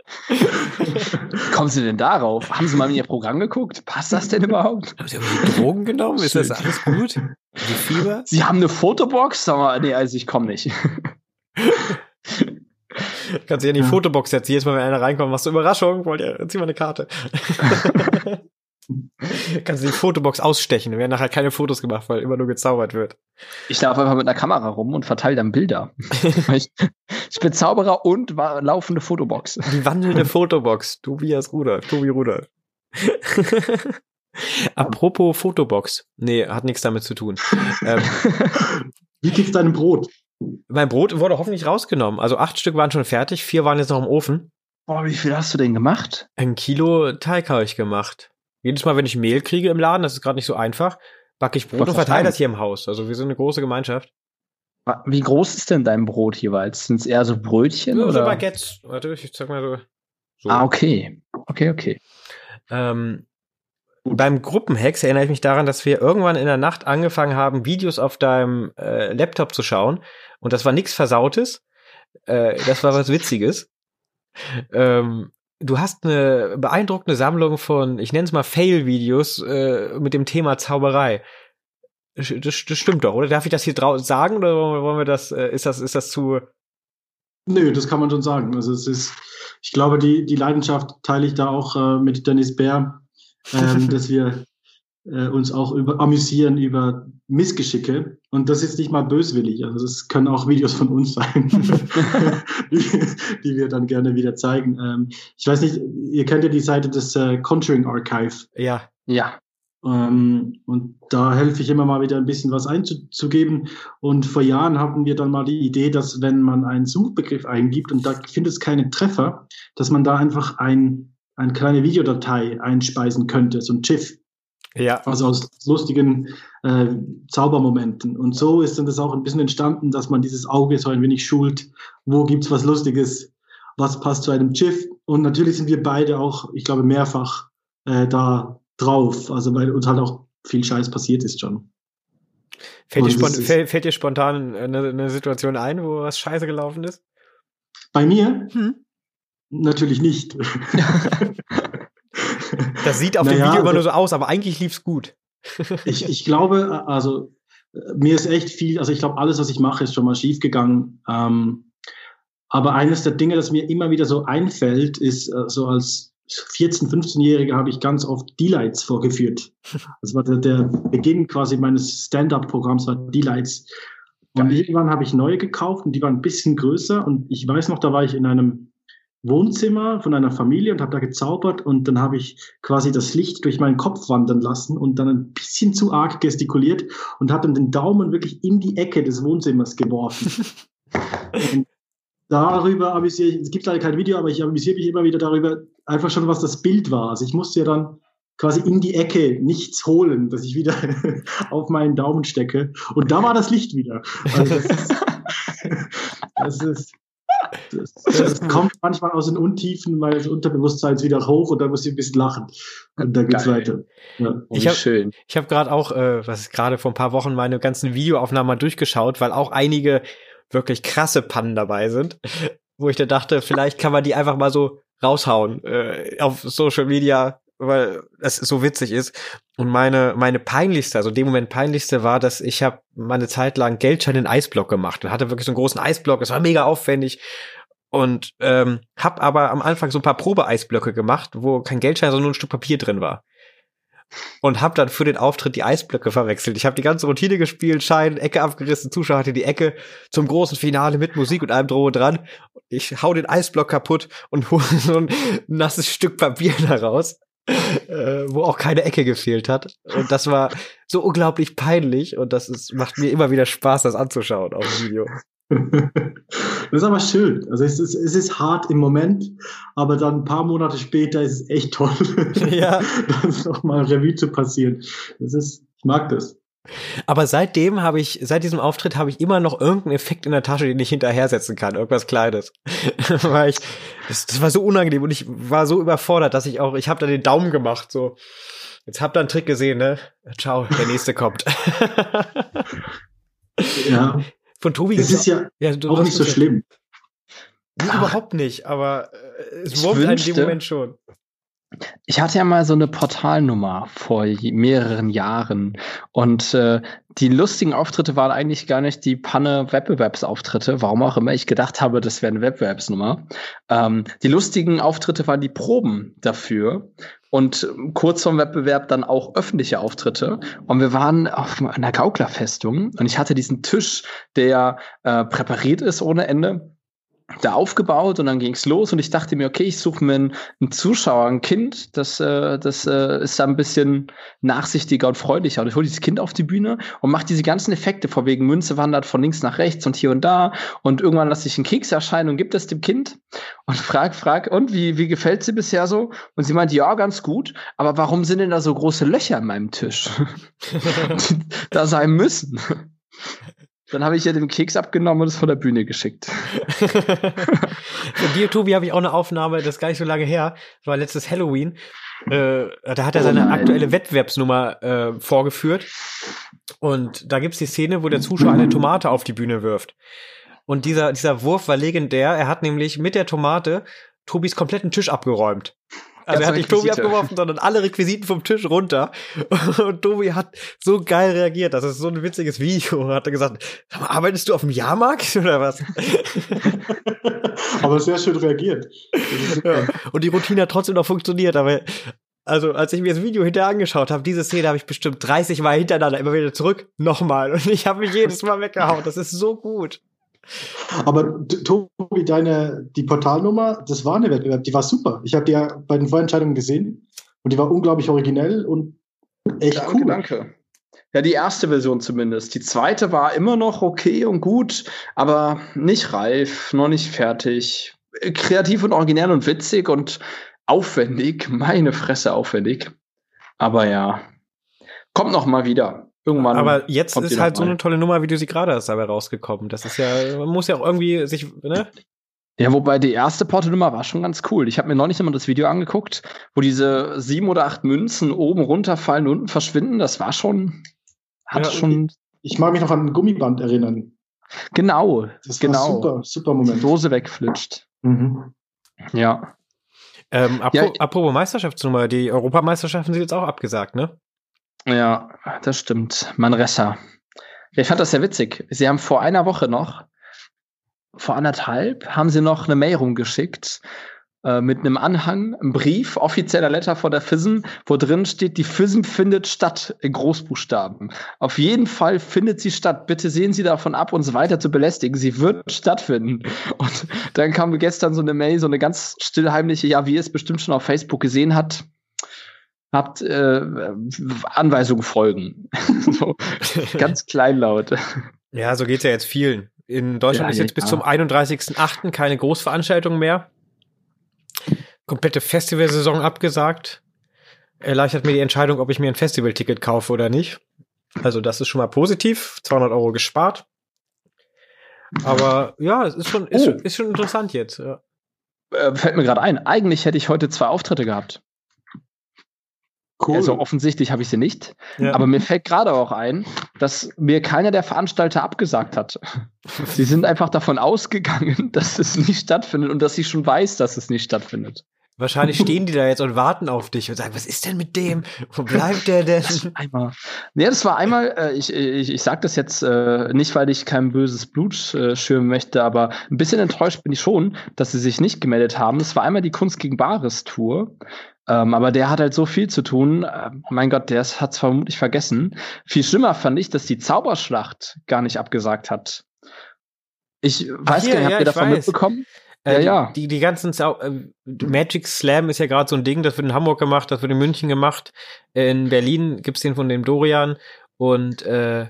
Kommen Sie denn darauf? Haben Sie mal in Ihr Programm geguckt? Passt das denn überhaupt? Haben Sie Drogen genommen? Ist das alles gut? Die Fieber? Sie haben eine Fotobox? Sag mal, nee, also ich komme nicht. Kannst du ja in die ja. Fotobox setzen. Jedes Mal, wenn einer reinkommt, machst du Überraschung, wollt ihr, zieh mal eine Karte. Kannst du die Fotobox ausstechen. Wir werden nachher keine Fotos gemacht, weil immer nur gezaubert wird. Ich laufe einfach mit einer Kamera rum und verteile dann Bilder. ich, ich, bin Zauberer und war laufende Fotobox. Die wandelnde Fotobox. Tobias Rudolf. Tobi Rudolf. Apropos Fotobox. Nee, hat nichts damit zu tun. ähm, Wie geht's deinem Brot? Mein Brot wurde hoffentlich rausgenommen. Also acht Stück waren schon fertig, vier waren jetzt noch im Ofen. Boah, wie viel hast du denn gemacht? Ein Kilo Teig habe ich gemacht. Jedes Mal, wenn ich Mehl kriege im Laden, das ist gerade nicht so einfach, backe ich Brot und verteile das hier im Haus. Also wir sind eine große Gemeinschaft. Wie groß ist denn dein Brot jeweils? Sind es eher so Brötchen? Ja, oder? so Baguettes. Warte, ich zeig mal so. so. Ah, okay. Okay, okay. Ähm, beim Gruppenhex erinnere ich mich daran, dass wir irgendwann in der Nacht angefangen haben, Videos auf deinem äh, Laptop zu schauen. Und das war nichts Versautes. Äh, das war was Witziges. Ähm, du hast eine beeindruckende Sammlung von, ich nenne es mal Fail-Videos äh, mit dem Thema Zauberei. Das, das, stimmt doch, oder? Darf ich das hier sagen oder wollen wir das, äh, ist das, ist das zu. Nö, das kann man schon sagen. Also es ist, ich glaube, die, die Leidenschaft teile ich da auch äh, mit Dennis Bär, ähm, dass wir äh, uns auch über, amüsieren über Missgeschicke. Und das ist nicht mal böswillig. Also das können auch Videos von uns sein, die, die, wir dann gerne wieder zeigen. Ähm, ich weiß nicht, ihr kennt ja die Seite des äh, Conjuring Archive. Ja. Ja. Ähm, und da helfe ich immer mal wieder ein bisschen was einzugeben. Und vor Jahren hatten wir dann mal die Idee, dass wenn man einen Suchbegriff eingibt und da findet es keinen Treffer, dass man da einfach ein, eine kleine Videodatei einspeisen könnte, so ein GIF. Ja. Also aus lustigen äh, Zaubermomenten. Und so ist dann das auch ein bisschen entstanden, dass man dieses Auge so ein wenig schult. Wo gibt's was Lustiges? Was passt zu einem GIF? Und natürlich sind wir beide auch, ich glaube, mehrfach äh, da drauf. Also weil uns halt auch viel Scheiß passiert ist schon. Fällt, dir, spont fällt, fällt dir, spontan eine, eine, Situation ein, wo was scheiße gelaufen ist? Bei mir? Hm? Natürlich nicht. Das sieht auf naja, dem Video immer nur so aus, aber eigentlich lief's gut. ich, ich glaube, also mir ist echt viel, also ich glaube, alles, was ich mache, ist schon mal schief gegangen. Ähm, aber eines der Dinge, das mir immer wieder so einfällt, ist äh, so als 14-, 15-Jähriger habe ich ganz oft D-Lights vorgeführt. Das war der, der Beginn quasi meines Stand-up-Programms, war D-Lights. Und irgendwann habe ich neue gekauft und die waren ein bisschen größer. Und ich weiß noch, da war ich in einem Wohnzimmer von einer Familie und habe da gezaubert und dann habe ich quasi das Licht durch meinen Kopf wandern lassen und dann ein bisschen zu arg gestikuliert und habe dann den Daumen wirklich in die Ecke des Wohnzimmers geworfen. und darüber amüsiere ich, es gibt leider kein Video, aber ich amüsiere mich immer wieder darüber, einfach schon, was das Bild war. Also ich musste ja dann quasi in die Ecke nichts holen, dass ich wieder auf meinen Daumen stecke. Und da war das Licht wieder. Also das ist, das ist das, das kommt manchmal aus den Untiefen meines Unterbewusstseins wieder hoch und da muss ich ein bisschen lachen. Und dann geht's Geil. weiter. Ja. Ich habe hab gerade auch, äh, was ist gerade vor ein paar Wochen meine ganzen Videoaufnahmen mal durchgeschaut, weil auch einige wirklich krasse Pannen dabei sind, wo ich da dachte, vielleicht kann man die einfach mal so raushauen äh, auf Social Media, weil das so witzig ist. Und meine meine peinlichste, also dem Moment peinlichste war, dass ich habe meine Zeit lang Geldschein in Eisblock gemacht und hatte wirklich so einen großen Eisblock. Das war mega aufwendig und ähm, hab aber am Anfang so ein paar Probe-Eisblöcke gemacht, wo kein Geldschein, sondern nur ein Stück Papier drin war. Und hab dann für den Auftritt die Eisblöcke verwechselt. Ich habe die ganze Routine gespielt, Schein, Ecke abgerissen, Zuschauer hatte die Ecke zum großen Finale mit Musik und allem Drohe dran. ich hau den Eisblock kaputt und hole so ein nasses Stück Papier da raus, äh, wo auch keine Ecke gefehlt hat. Und das war so unglaublich peinlich und das ist, macht mir immer wieder Spaß, das anzuschauen auf dem Video. Das ist aber schön. Also es ist, es ist hart im Moment, aber dann ein paar Monate später ist es echt toll, Ja. das nochmal Revue zu passieren. Das ist, ich mag das. Aber seitdem habe ich, seit diesem Auftritt habe ich immer noch irgendeinen Effekt in der Tasche, den ich hinterhersetzen kann, irgendwas Kleines. Weil ich, das, das war so unangenehm und ich war so überfordert, dass ich auch, ich habe da den Daumen gemacht, so. Jetzt habt ihr einen Trick gesehen, ne? Ciao, der nächste kommt. Ja, Von Tobi das ist ja ja, auch nicht so schlimm. Nee, überhaupt nicht, aber äh, es wurmt einen in dem Moment schon. Ich hatte ja mal so eine Portalnummer vor mehreren Jahren und äh, die lustigen Auftritte waren eigentlich gar nicht die Panne Wettbewerbsauftritte, warum auch immer ich gedacht habe, das wäre eine Wettbewerbsnummer. Ähm, die lustigen Auftritte waren die Proben dafür und ähm, kurz vorm Wettbewerb dann auch öffentliche Auftritte und wir waren auf einer Gauklerfestung und ich hatte diesen Tisch, der äh, präpariert ist ohne Ende da aufgebaut und dann ging's los und ich dachte mir, okay, ich suche mir einen, einen Zuschauer, ein Kind, das, äh, das äh, ist da ein bisschen nachsichtiger und freundlicher. Und ich hole dieses Kind auf die Bühne und mache diese ganzen Effekte, vor wegen Münze wandert von links nach rechts und hier und da und irgendwann lasse ich einen Keks erscheinen und gibt es dem Kind und frag, frag, und wie, wie gefällt sie bisher so? Und sie meint, ja, ganz gut, aber warum sind denn da so große Löcher in meinem Tisch? die da sein müssen. Dann habe ich ihr den Keks abgenommen und es von der Bühne geschickt. Von dir, Tobi, habe ich auch eine Aufnahme, das ist gar nicht so lange her. Das war letztes Halloween. Äh, da hat er Oh seine nein. aktuelle Wettbewerbsnummer äh, vorgeführt. Und da gibt's die Szene, wo der Zuschauer eine Tomate auf die Bühne wirft. Und dieser, dieser Wurf war legendär. Er hat nämlich mit der Tomate Tobis kompletten Tisch abgeräumt. Also er hat nicht Tobi abgeworfen, sondern alle Requisiten vom Tisch runter. Und Tobi hat so geil reagiert. Das ist so ein witziges Video. Hat er gesagt, "Sag mal, arbeitest du auf dem Jahrmarkt oder was? Aber sehr schön reagiert. Ja. Und die Routine hat trotzdem noch funktioniert, aber also als ich mir das Video hinterher angeschaut habe, diese Szene habe ich bestimmt 30 Mal hintereinander immer wieder zurück, nochmal. Und ich habe mich jedes Mal weggehauen. Das ist so gut. Aber Tobi, deine, die Portalnummer, das war eine Wettbewerb, die war super. Ich habe die ja bei den Vorentscheidungen gesehen und die war unglaublich originell und echt cool. danke. Ja, die erste Version zumindest. Die zweite war immer noch okay und gut, aber nicht reif, noch nicht fertig. Kreativ und originell und witzig und aufwendig. Meine Fresse aufwendig. Aber ja, kommt noch mal wieder. Irgendwann. Aber jetzt kommt die ist noch halt so eine tolle Nummer, wie du sie gerade hast, dabei rausgekommen. Das ist ja, man muss ja auch irgendwie sich, ne? Ja, wobei die erste Portonummer war schon ganz cool. Ich habe mir neulich nochmal das Video angeguckt, wo diese sieben oder acht Münzen oben runterfallen, unten verschwinden. Das war schon, hat Ja, schon, Ich mag mich noch an ein Gummiband erinnern. genau, Das war genau. super, super Die Moment. Dose wegflutscht. Mhm. Ja. Ähm, apro Ja. apropos Meisterschaftsnummer, die Europameisterschaften sind jetzt auch abgesagt, ne? Ja, das stimmt. Manresa. Ich fand das sehr witzig. Sie haben vor einer Woche noch, vor anderthalb, haben sie noch eine Mail rumgeschickt äh, mit einem Anhang, einem Brief, offizieller Letter von der FISM, wo drin steht, die FISM findet statt in Großbuchstaben. Auf jeden Fall findet sie statt. Bitte sehen Sie davon ab, uns weiter zu belästigen. Sie wird stattfinden. Und dann kam gestern so eine Mail, so eine ganz stillheimliche, ja, wie ihr es bestimmt schon auf Facebook gesehen hat, habt äh, Anweisungen folgen. so, ganz kleinlaut. Ja, so geht's ja jetzt vielen. In Deutschland Ja, ist jetzt bis zum 31.08. keine Großveranstaltung mehr. Komplette Festivalsaison abgesagt. Erleichtert mir die Entscheidung, ob ich mir ein Festivalticket kaufe oder nicht. Also das ist schon mal positiv. 200 Euro gespart. Aber ja, es ist schon, ist, Oh. ist schon interessant jetzt. Ja. Äh, fällt mir gerade ein. Eigentlich hätte ich heute zwei Auftritte gehabt. Cool. Also offensichtlich habe ich sie nicht. Ja. Aber mir fällt gerade auch ein, dass mir keiner der Veranstalter abgesagt hat. Sie sind einfach davon ausgegangen, dass es nicht stattfindet und dass sie schon weiß, dass es nicht stattfindet. Wahrscheinlich stehen die da jetzt und warten auf dich und sagen, was ist denn mit dem? Wo bleibt der denn? Einmal. Ja, das war einmal, äh, ich, ich, ich sage das jetzt äh, nicht, weil ich kein böses Blut äh, schürmen möchte, aber ein bisschen enttäuscht bin ich schon, dass sie sich nicht gemeldet haben. Es war einmal die Kunst gegen Bares Tour. Ähm, aber der hat halt so viel zu tun. Äh, mein Gott, der hat es vermutlich vergessen. Viel schlimmer fand ich, dass die Zauberschlacht gar nicht abgesagt hat. Ich weiß hier, gar nicht, ja, habt ihr ich davon weiß. mitbekommen? Äh, Ja, ja. Die, die ganzen Sau äh, Magic Slam ist ja gerade so ein Ding, das wird in Hamburg gemacht, das wird in München gemacht. In Berlin gibt's den von dem Dorian. Und äh,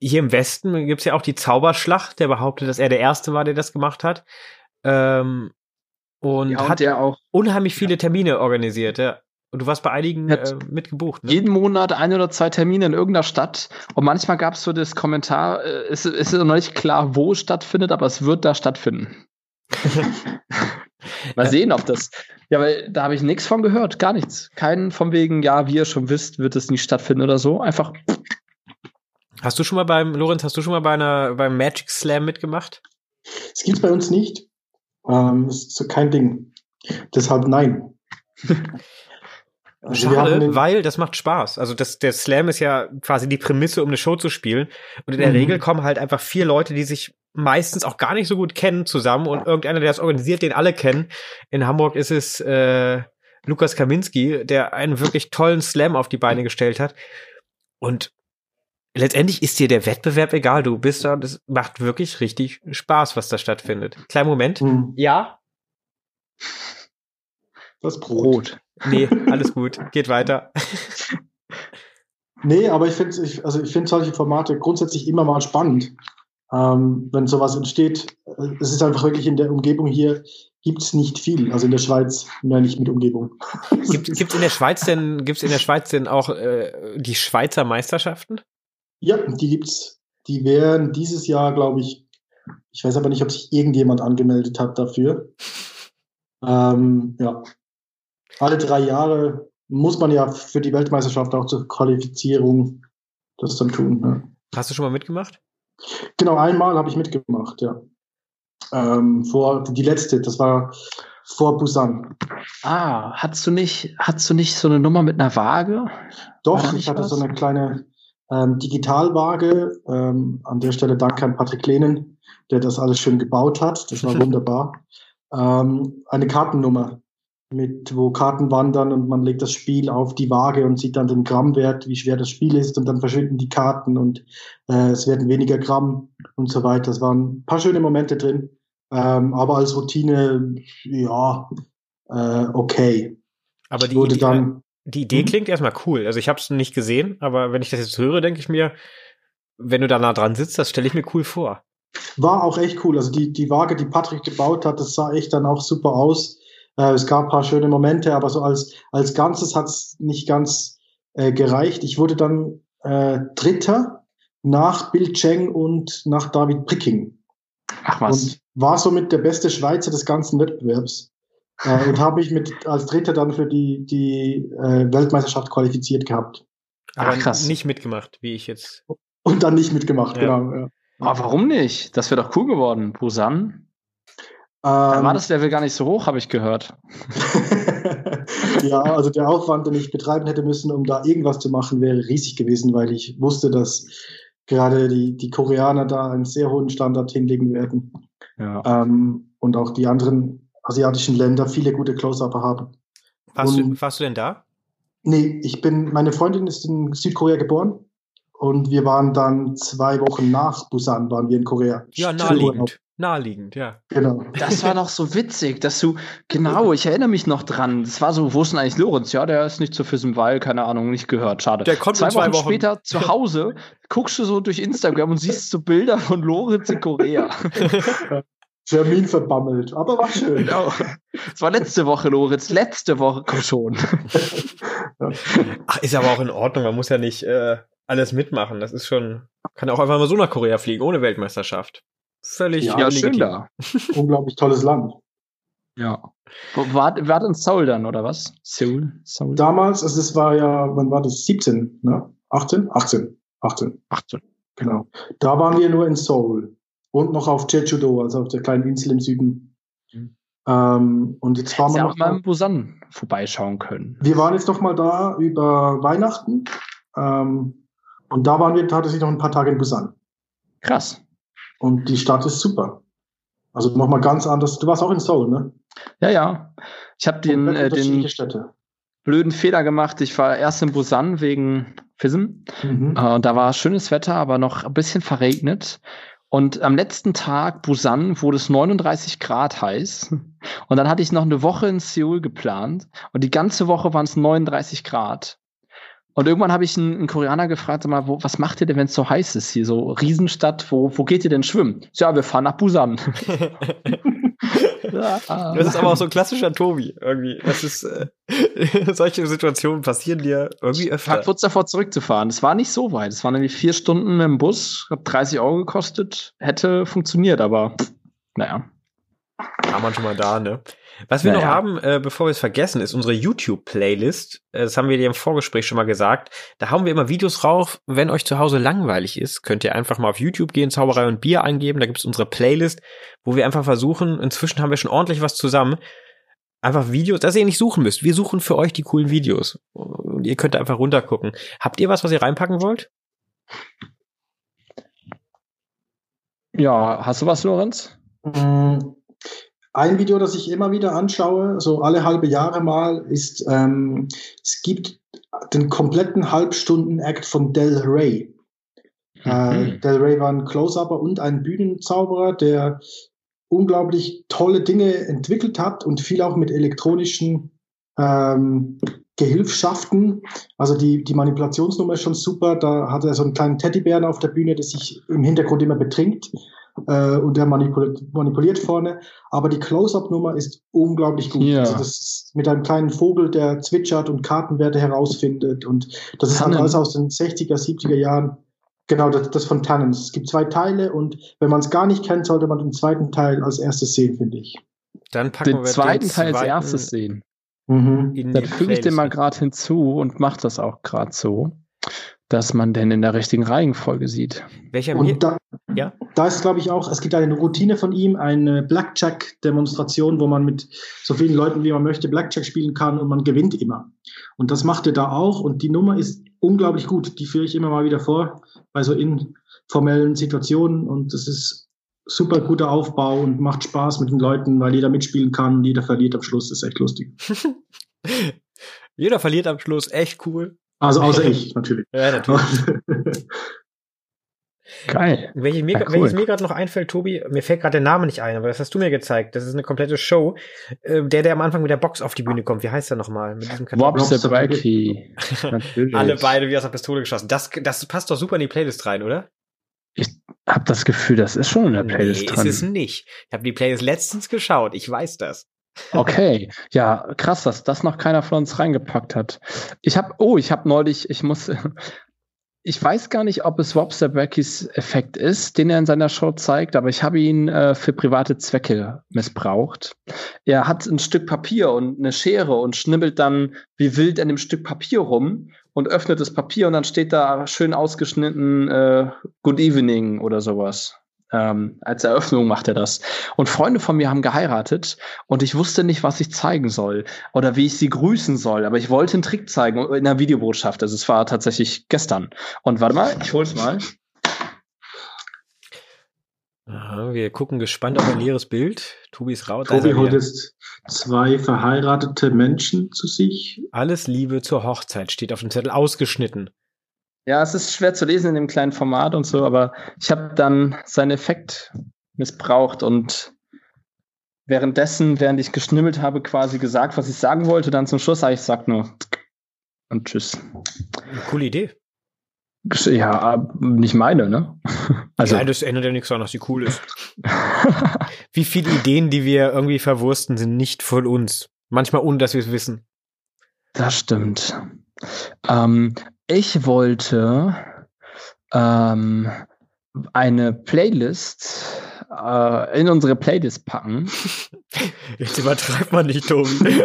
hier im Westen gibt's ja auch die Zauberschlacht, der behauptet, dass er der Erste war, der das gemacht hat. Ähm, und Ja, und hat der auch unheimlich viele Termine organisiert, ja. Und du warst bei einigen Hat äh, mitgebucht, ne? jeden Monat ein oder zwei Termine in irgendeiner Stadt. Und manchmal gab es so das Kommentar, äh, es, es ist noch nicht klar, wo es stattfindet, aber es wird da stattfinden. Mal sehen, ob das. Ja, weil da habe ich nichts von gehört, gar nichts. Keinen von wegen, ja, wie ihr schon wisst, wird es nicht stattfinden oder so. Einfach, Hast du schon mal beim, Lorenz, hast du schon mal bei einer, beim Magic Slam mitgemacht? Das gibt's bei uns nicht. Ähm, das ist so kein Ding. Deshalb nein. Schade, weil das macht Spaß. Also das, der Slam ist ja quasi die Prämisse, um eine Show zu spielen. Und in der Mhm. Regel kommen halt einfach vier Leute, die sich meistens auch gar nicht so gut kennen, zusammen und irgendeiner, der das organisiert, den alle kennen. In Hamburg ist es äh, Lukas Kaminski, der einen wirklich tollen Slam auf die Beine gestellt hat. Und letztendlich ist dir der Wettbewerb egal. Du bist da und es macht wirklich richtig Spaß, was da stattfindet. Kleinen Moment. Hm, Ja? das Brot. Brot. Nee, alles gut. Geht weiter. Nee, aber ich finde ich, also ich finde solche Formate grundsätzlich immer mal spannend, ähm, wenn sowas entsteht. Äh, Es ist einfach wirklich in der Umgebung hier gibt's nicht viel. Also in der Schweiz mehr nicht mit Umgebung. Gibt gibt's in der Schweiz denn gibt's in der Schweiz denn auch äh, die Schweizer Meisterschaften? Ja, die gibt's. Die wären dieses Jahr, glaube ich, ich weiß aber nicht, ob sich irgendjemand angemeldet hat dafür. Ähm, ja. Alle drei Jahre muss man ja für die Weltmeisterschaft auch zur Qualifizierung das dann tun. Ne? Hast du schon mal mitgemacht? Genau, einmal habe ich mitgemacht, ja. Ähm, vor die letzte, das war vor Busan. Ah, hast du nicht, hast du nicht so eine Nummer mit einer Waage? Doch, ich nicht hatte was? so eine kleine ähm, Digitalwaage. Ähm, an der Stelle danke an Patrick Lehnen, der das alles schön gebaut hat. Das war wunderbar. Ähm, eine Kartennummer, mit wo Karten wandern und man legt das Spiel auf die Waage und sieht dann den Grammwert, wie schwer das Spiel ist und dann verschwinden die Karten und äh, es werden weniger Gramm und so weiter. Es waren ein paar schöne Momente drin, ähm, aber als Routine, ja, äh, okay. Aber die, wurde die, dann die Idee Mhm. klingt erstmal cool. Also ich habe es nicht gesehen, aber wenn ich das jetzt höre, denke ich mir, wenn du da nah dran sitzt, das stelle ich mir cool vor. War auch echt cool. Also die, die Waage, die Patrick gebaut hat, das sah echt dann auch super aus. Äh, es gab ein paar schöne Momente, aber so als, als Ganzes hat es nicht ganz äh, gereicht. Ich wurde dann äh, Dritter nach Bill Cheng und nach David Pricking Ach was. und war somit der beste Schweizer des ganzen Wettbewerbs. Äh, und habe mich mit als Dritter dann für die, die äh, Weltmeisterschaft qualifiziert gehabt. Aber Ach, krass. nicht mitgemacht, wie ich jetzt. Und dann nicht mitgemacht, Ja. genau. Ja. Aber warum nicht? Das wäre doch cool geworden. Busan. Da Ähm, war das Level gar nicht so hoch, habe ich gehört. ja, also der Aufwand, den ich betreiben hätte müssen, um da irgendwas zu machen, wäre riesig gewesen, weil ich wusste, dass gerade die, die Koreaner da einen sehr hohen Standard hinlegen werden. Ja. Ähm, und auch die anderen asiatischen Länder viele gute Close-Upper haben. Warst, du, warst du denn da? Nee, ich bin, meine Freundin ist in Südkorea geboren und wir waren dann zwei Wochen nach Busan, waren wir in Korea. Ja, naheliegend. Naheliegend, ja. Genau. Das war doch so witzig, dass du, genau, ich erinnere mich noch dran. Das war so, wo ist denn eigentlich Lorenz? Ja, der ist nicht zu Füssen, weil, keine Ahnung, nicht gehört. Schade. Der kommt zwei, in zwei Wochen, Wochen. später zu Hause, guckst du so durch Instagram und siehst so Bilder von Lorenz in Korea. Termin verbammelt, aber war schön. Genau. Es war letzte Woche, Lorenz, letzte Woche komm schon. Ach, ist aber auch in Ordnung. Man muss ja nicht äh, alles mitmachen. Das ist schon. Kann ja auch einfach mal so nach Korea fliegen, ohne Weltmeisterschaft. Völlig Ja, Ja, schön da. Unglaublich tolles Land. Ja. War, war in Seoul dann, oder was? Seoul? Seoul? Damals, also es war ja, wann war das? 17, ne? 18? 18. 18, 18. genau. Da waren wir nur in Seoul und noch auf Jeju-do, also auf der kleinen Insel im Süden. Mhm. Ähm, und jetzt waren wir noch auch mal in Busan vorbeischauen können. wir waren jetzt noch mal da über Weihnachten. Ähm, und da waren wir tatsächlich noch ein paar Tage in Busan. Krass. Und die Stadt ist super. Also noch mal ganz anders. Du warst auch in Seoul, ne? Ja, ja. Ich habe den, äh, den Städte. blöden Fehler gemacht. Ich war erst in Busan wegen FISM. Mhm. Äh, und da war schönes Wetter, aber noch ein bisschen verregnet. Und am letzten Tag, Busan, wurde es 39 Grad heiß. Und dann hatte ich noch eine Woche in Seoul geplant. Und die ganze Woche waren es 39 Grad. Und irgendwann habe ich einen, einen, Koreaner gefragt, sag mal, wo, was macht ihr denn, wenn es so heiß ist hier? So Riesenstadt, wo, wo geht ihr denn schwimmen? Ja, wir fahren nach Busan. das ist aber auch so ein klassischer Tobi irgendwie. Das ist äh, solche Situationen passieren dir irgendwie öfter. Tag kurz davor zurückzufahren. Es war nicht so weit. Es waren nämlich vier Stunden im Bus, hat 30 Euro gekostet, hätte funktioniert, aber naja. War man schon mal da, ne? Was wir naja. noch haben, äh, bevor wir es vergessen, ist unsere YouTube-Playlist. Äh, das haben wir dir im Vorgespräch schon mal gesagt. Da haben wir immer Videos drauf. Wenn euch zu Hause langweilig ist, könnt ihr einfach mal auf YouTube gehen, Zauberei und Bier eingeben. Da gibt es unsere Playlist, wo wir einfach versuchen, inzwischen haben wir schon ordentlich was zusammen, einfach Videos, dass ihr nicht suchen müsst. Wir suchen für euch die coolen Videos. Und ihr könnt einfach runtergucken. Habt ihr was, was ihr reinpacken wollt? Ja, hast du was, Lorenz? Mm, ein Video, das ich immer wieder anschaue, so alle halbe Jahre mal, ist, ähm, es gibt den kompletten Halbstunden-Act von Del Rey. Äh, mhm. Äh, Del Rey war ein Close-Upper und ein Bühnenzauberer, der unglaublich tolle Dinge entwickelt hat und viel auch mit elektronischen ähm, Gehilfschaften. Also die, die Manipulationsnummer ist schon super. Da hat er so einen kleinen Teddybären auf der Bühne, der sich im Hintergrund immer betrinkt äh, und der manipuliert, manipuliert vorne. Aber die Close-Up-Nummer ist unglaublich gut. Ja. Also das ist mit einem kleinen Vogel, der zwitschert und Kartenwerte herausfindet. Und das ist halt alles aus den 60er, 70er Jahren. Genau, das, das von Tannens. Es gibt zwei Teile und wenn man es gar nicht kennt, sollte man den zweiten Teil als erstes sehen, finde ich. Dann packen den wir zweiten den Teil als erstes sehen. Mhm. Dann füge ich den mal gerade hinzu und mache das auch gerade so dass man denn in der richtigen Reihenfolge sieht. Welcher Und da, ja? da ist, glaube ich, auch, es gibt eine Routine von ihm, eine Blackjack-Demonstration, wo man mit so vielen Leuten, wie man möchte, Blackjack spielen kann und man gewinnt immer. Und das macht er da auch und die Nummer ist unglaublich gut. Die führe ich immer mal wieder vor bei so informellen Situationen und das ist super guter Aufbau und macht Spaß mit den Leuten, weil jeder mitspielen kann und jeder verliert am Schluss. Das ist echt lustig. jeder verliert am Schluss, echt cool. Also außer ich, natürlich. Ja, natürlich. Geil. Welches mir, ja, cool. welches mir gerade noch einfällt, Tobi, mir fällt gerade der Name nicht ein, aber das hast du mir gezeigt. Das ist eine komplette Show. Äh, der, der am Anfang mit der Box auf die Bühne kommt. Wie heißt der nochmal? Mit diesem Wobsabaki. Alle beide wie aus der Pistole geschossen. Das, das passt doch super in die Playlist rein, oder? Ich habe das Gefühl, das ist schon in der Playlist nee, drin. ist es nicht. Ich habe die Playlist letztens geschaut. Ich weiß das. Okay, ja, krass, dass das noch keiner von uns reingepackt hat. Ich habe, oh, ich habe neulich, ich muss, ich weiß gar nicht, ob es Wobsterbackys Effekt ist, den er in seiner Show zeigt, aber ich habe ihn äh, für private Zwecke missbraucht. Er hat ein Stück Papier und eine Schere und schnibbelt dann wie wild an dem Stück Papier rum und öffnet das Papier und dann steht da schön ausgeschnitten äh, Good Evening oder sowas. Ähm, als Eröffnung macht er das. Und Freunde von mir haben geheiratet und ich wusste nicht, was ich zeigen soll oder wie ich sie grüßen soll. Aber ich wollte einen Trick zeigen in einer Videobotschaft. Also es war tatsächlich gestern. Und warte mal, ich hol's mal. Aha, wir gucken gespannt auf ein leeres Bild. Tobi ist raus. Tobi holt jetzt zwei verheiratete Menschen zu sich. Alles Liebe zur Hochzeit steht auf dem Zettel ausgeschnitten. Ja, es ist schwer zu lesen in dem kleinen Format und so, aber ich habe dann seinen Effekt missbraucht und währenddessen, während ich geschnimmelt habe, quasi gesagt, was ich sagen wollte. Dann zum Schluss habe ich gesagt nur und tschüss. Eine coole Idee. Ja, nicht meine, ne? Also, ja, das ändert ja nichts daran, dass sie cool ist. Wie viele Ideen, die wir irgendwie verwursten, sind nicht von uns. Manchmal ohne, dass wir es wissen. Das stimmt. Ähm, ich wollte ähm, eine Playlist äh, in unsere Playlist packen. Jetzt übertreibt man nicht, Tobi.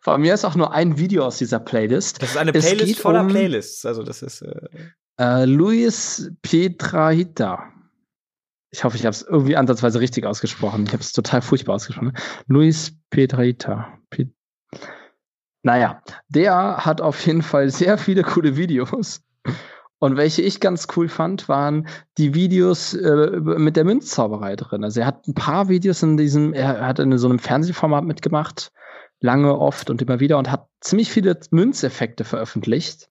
Von mir ist auch nur ein Video aus dieser Playlist. Das ist eine Playlist voller um, Playlists. Also das ist äh äh, Luis Pietrahita. Ich hoffe, ich habe es irgendwie ansatzweise richtig ausgesprochen. Ich habe es total furchtbar ausgesprochen. Luis Pietrahita. Piet naja, der hat auf jeden Fall sehr viele coole Videos. Und welche ich ganz cool fand, waren die Videos äh, mit der Münzzauberei drin. Also er hat ein paar Videos in diesem, er hat in so einem Fernsehformat mitgemacht, lange, oft und immer wieder und hat ziemlich viele Münzeffekte veröffentlicht.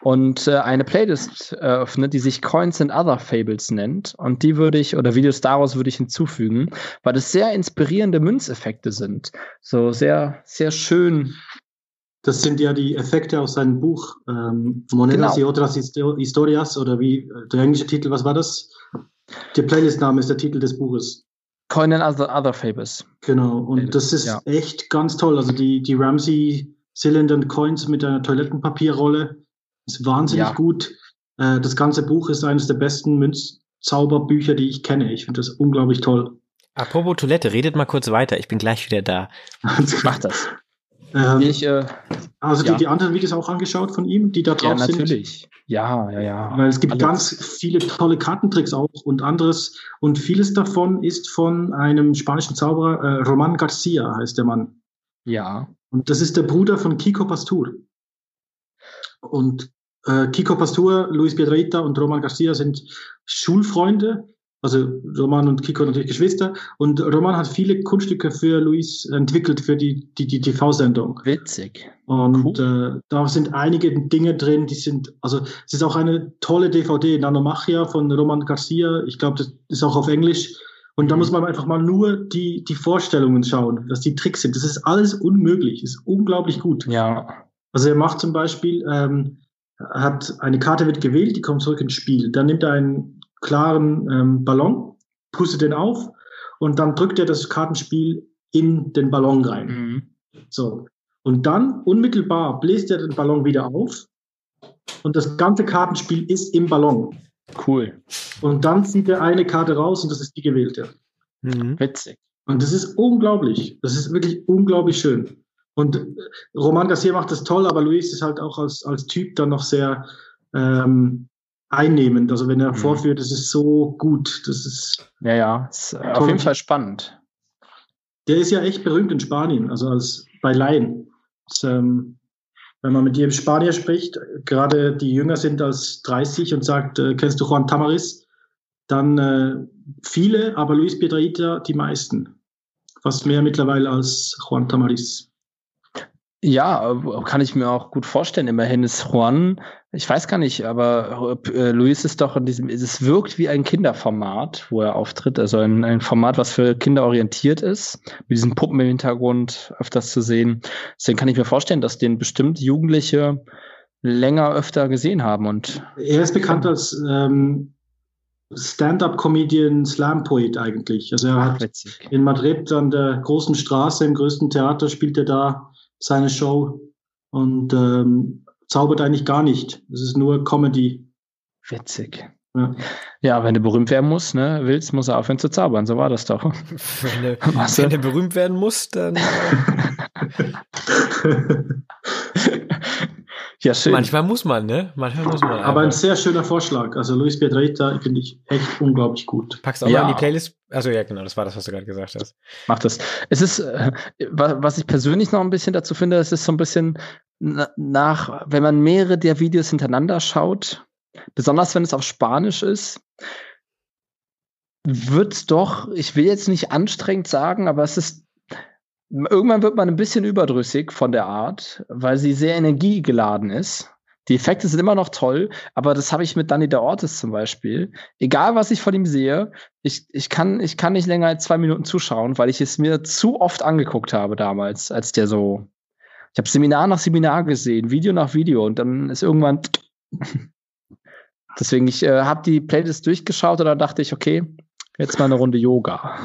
und äh, eine Playlist eröffnet, die sich Coins and Other Fables nennt. Und die würde ich, oder Videos daraus würde ich hinzufügen, weil es sehr inspirierende Münzeffekte sind. So sehr, sehr schön. Das sind ja die Effekte aus seinem Buch ähm, Monedas genau. y otras historias oder wie äh, der englische Titel, was war das? Der Playlist-Name ist der Titel des Buches. Coin and Other, other Fables. Genau, und das ist ja. echt ganz toll. Also die, die Ramsey Cylinder Coins mit einer Toilettenpapierrolle ist wahnsinnig ja. gut. Äh, das ganze Buch ist eines der besten Münzzauberbücher, die ich kenne. Ich finde das unglaublich toll. Apropos Toilette, redet mal kurz weiter. Ich bin gleich wieder da. Mach das. Ähm, ich, äh, also ja. die, die anderen Videos auch angeschaut von ihm, die da drauf ja, sind? natürlich. Ja, ja, ja. Weil es gibt Alles. ganz viele tolle Kartentricks auch und anderes. Und vieles davon ist von einem spanischen Zauberer, äh, Roman Garcia heißt der Mann. Ja. Und das ist der Bruder von Kiko Pastur. Und äh, Kiko Pastur, Luis Piedrahita und Roman Garcia sind Schulfreunde also Roman und Kiko natürlich Geschwister. Und Roman hat viele Kunststücke für Luis entwickelt für die, die, die TV-Sendung. Witzig. Und cool. äh, da sind einige Dinge drin, die sind, also es ist auch eine tolle DVD, Nanomachia von Roman Garcia. Ich glaube, das ist auch auf Englisch. Und da mhm. muss man einfach mal nur die, die Vorstellungen schauen, was die Tricks sind. Das ist alles unmöglich, ist unglaublich gut. Ja. Also er macht zum Beispiel, ähm, hat eine Karte wird gewählt, die kommt zurück ins Spiel. Dann nimmt er einen klaren ähm, Ballon, pustet den auf und dann drückt er das Kartenspiel in den Ballon rein. Mhm. So. Und dann unmittelbar bläst er den Ballon wieder auf und das ganze Kartenspiel ist im Ballon. Cool. Und dann zieht er eine Karte raus und das ist die gewählte. Mhm. Witzig. Und das ist unglaublich. Das ist wirklich unglaublich schön. Und äh, Roman Garcia macht das toll, aber Luis ist halt auch als, als Typ dann noch sehr ähm, einnehmend. Also wenn er mhm. vorführt, das ist so gut. Das ist ja ja, ist auf jeden Fall spannend. Der ist ja echt berühmt in Spanien, also als bei Laien. Das, ähm, wenn man mit jedem Spanier spricht, gerade die jünger sind als 30 und sagt, äh, kennst du Juan Tamaris? Dann äh, viele, aber Luis Piedrahita die meisten. Fast mehr mittlerweile als Juan Tamaris. Ja, kann ich mir auch gut vorstellen. Immerhin ist Juan, ich weiß gar nicht, aber äh, Luis ist doch in diesem, es wirkt wie ein Kinderformat, wo er auftritt. Also ein, ein Format, was für Kinder orientiert ist, mit diesen Puppen im Hintergrund öfters zu sehen. Deswegen kann ich mir vorstellen, dass den bestimmt Jugendliche länger öfter gesehen haben. Und er ist bekannt als ähm, Stand-up-Comedian, Slam-Poet eigentlich. Also er hat Ach, in Madrid an der großen Straße, im größten Theater, spielt er da seine Show und ähm, zaubert eigentlich gar nicht. Es ist nur Comedy. Witzig. Ja. ja, wenn du berühmt werden musst, ne, willst, muss er aufhören zu zaubern. So war das doch. Wenn du, wenn du berühmt werden musst, dann. Ja, schön. Manchmal muss man, ne? Manchmal muss man. Aber ein sehr schöner Vorschlag. Also Luis Piedrahita finde ich echt unglaublich gut. Packst du auch ja. mal in die Playlist? Also ja, genau, das war das, was du gerade gesagt hast. Mach das. Es ist, äh, was ich persönlich noch ein bisschen dazu finde, es ist so ein bisschen nach, wenn man mehrere der Videos hintereinander schaut, besonders wenn es auf Spanisch ist, wird's doch, ich will jetzt nicht anstrengend sagen, aber es ist, irgendwann wird man ein bisschen überdrüssig von der Art, weil sie sehr energiegeladen ist. Die Effekte sind immer noch toll, aber das habe ich mit Danny der Ortiz zum Beispiel. Egal, was ich von ihm sehe, ich, ich, kann, ich kann nicht länger als zwei Minuten zuschauen, weil ich es mir zu oft angeguckt habe damals, als der so. Ich habe Seminar nach Seminar gesehen, Video nach Video und dann ist irgendwann. Deswegen, ich äh, habe die Playlist durchgeschaut und dann dachte ich, okay, jetzt mal eine Runde Yoga.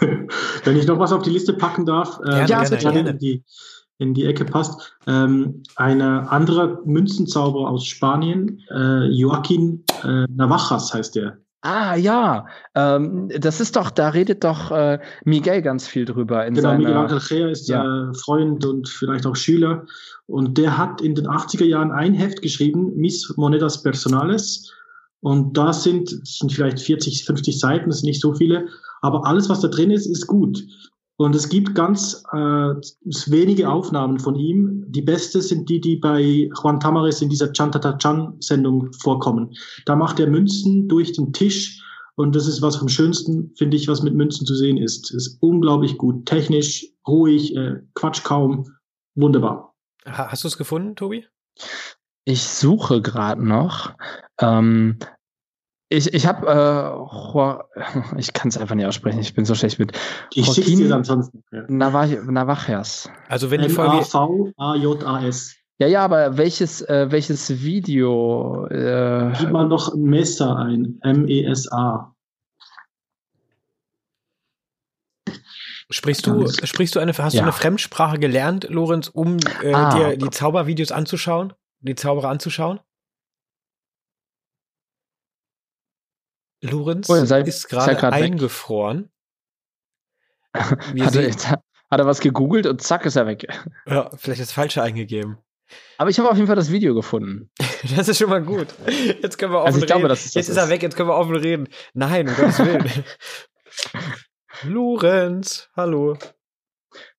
Wenn ich noch was auf die Liste packen darf, äh, ja, gerne, gerne. Die, in die Ecke passt. Ähm, ein anderer Münzenzauberer aus Spanien, äh, Joaquin äh, Navajas heißt der. Ah ja, ähm, das ist doch, da redet doch äh, Miguel ganz viel drüber. In genau, seiner, Miguel Angel Gea ist ja. äh, Freund und vielleicht auch Schüler. Und der hat in den 80er Jahren ein Heft geschrieben, Mis Monedas Personales. Und da sind, sind vielleicht 40, 50 Seiten, das sind nicht so viele. Aber alles, was da drin ist, ist gut. Und es gibt ganz äh, wenige Aufnahmen von ihm. Die beste sind die, die bei Juan Tamares in dieser Chantata-Chan-Sendung vorkommen. Da macht er Münzen durch den Tisch. Und das ist was vom Schönsten, finde ich, was mit Münzen zu sehen ist. ist unglaublich gut. Technisch, ruhig, äh, Quatsch kaum. Wunderbar. Hast du es gefunden, Tobi? Ich suche gerade noch. Ähm, ich ich habe, äh, ich kann es einfach nicht aussprechen, ich bin so schlecht mit. Ich schicke dir dann sonst. Ja. Navajas. Also wenn die Folge. M-A-V-A-J-A-S. Ja, ja, aber welches, äh, welches Video? Äh, Gib mal noch Mesa ein. M-E-S-A. Sprichst du, sprichst du eine, hast ja. du eine Fremdsprache gelernt, Lorenz, um äh, ah, dir die Zaubervideos anzuschauen? Die Zauberer anzuschauen? Lorenz oh, sei, ist gerade eingefroren. hat, er, hat er was gegoogelt und zack ist er weg. Ja, vielleicht das Falsche eingegeben. Aber ich habe auf jeden Fall das Video gefunden. Das ist schon mal gut. Jetzt können wir offen also ich reden. Glaube, das ist, jetzt ist er weg, jetzt können wir offen reden. Nein, um Gottes Willen. Lorenz, hallo.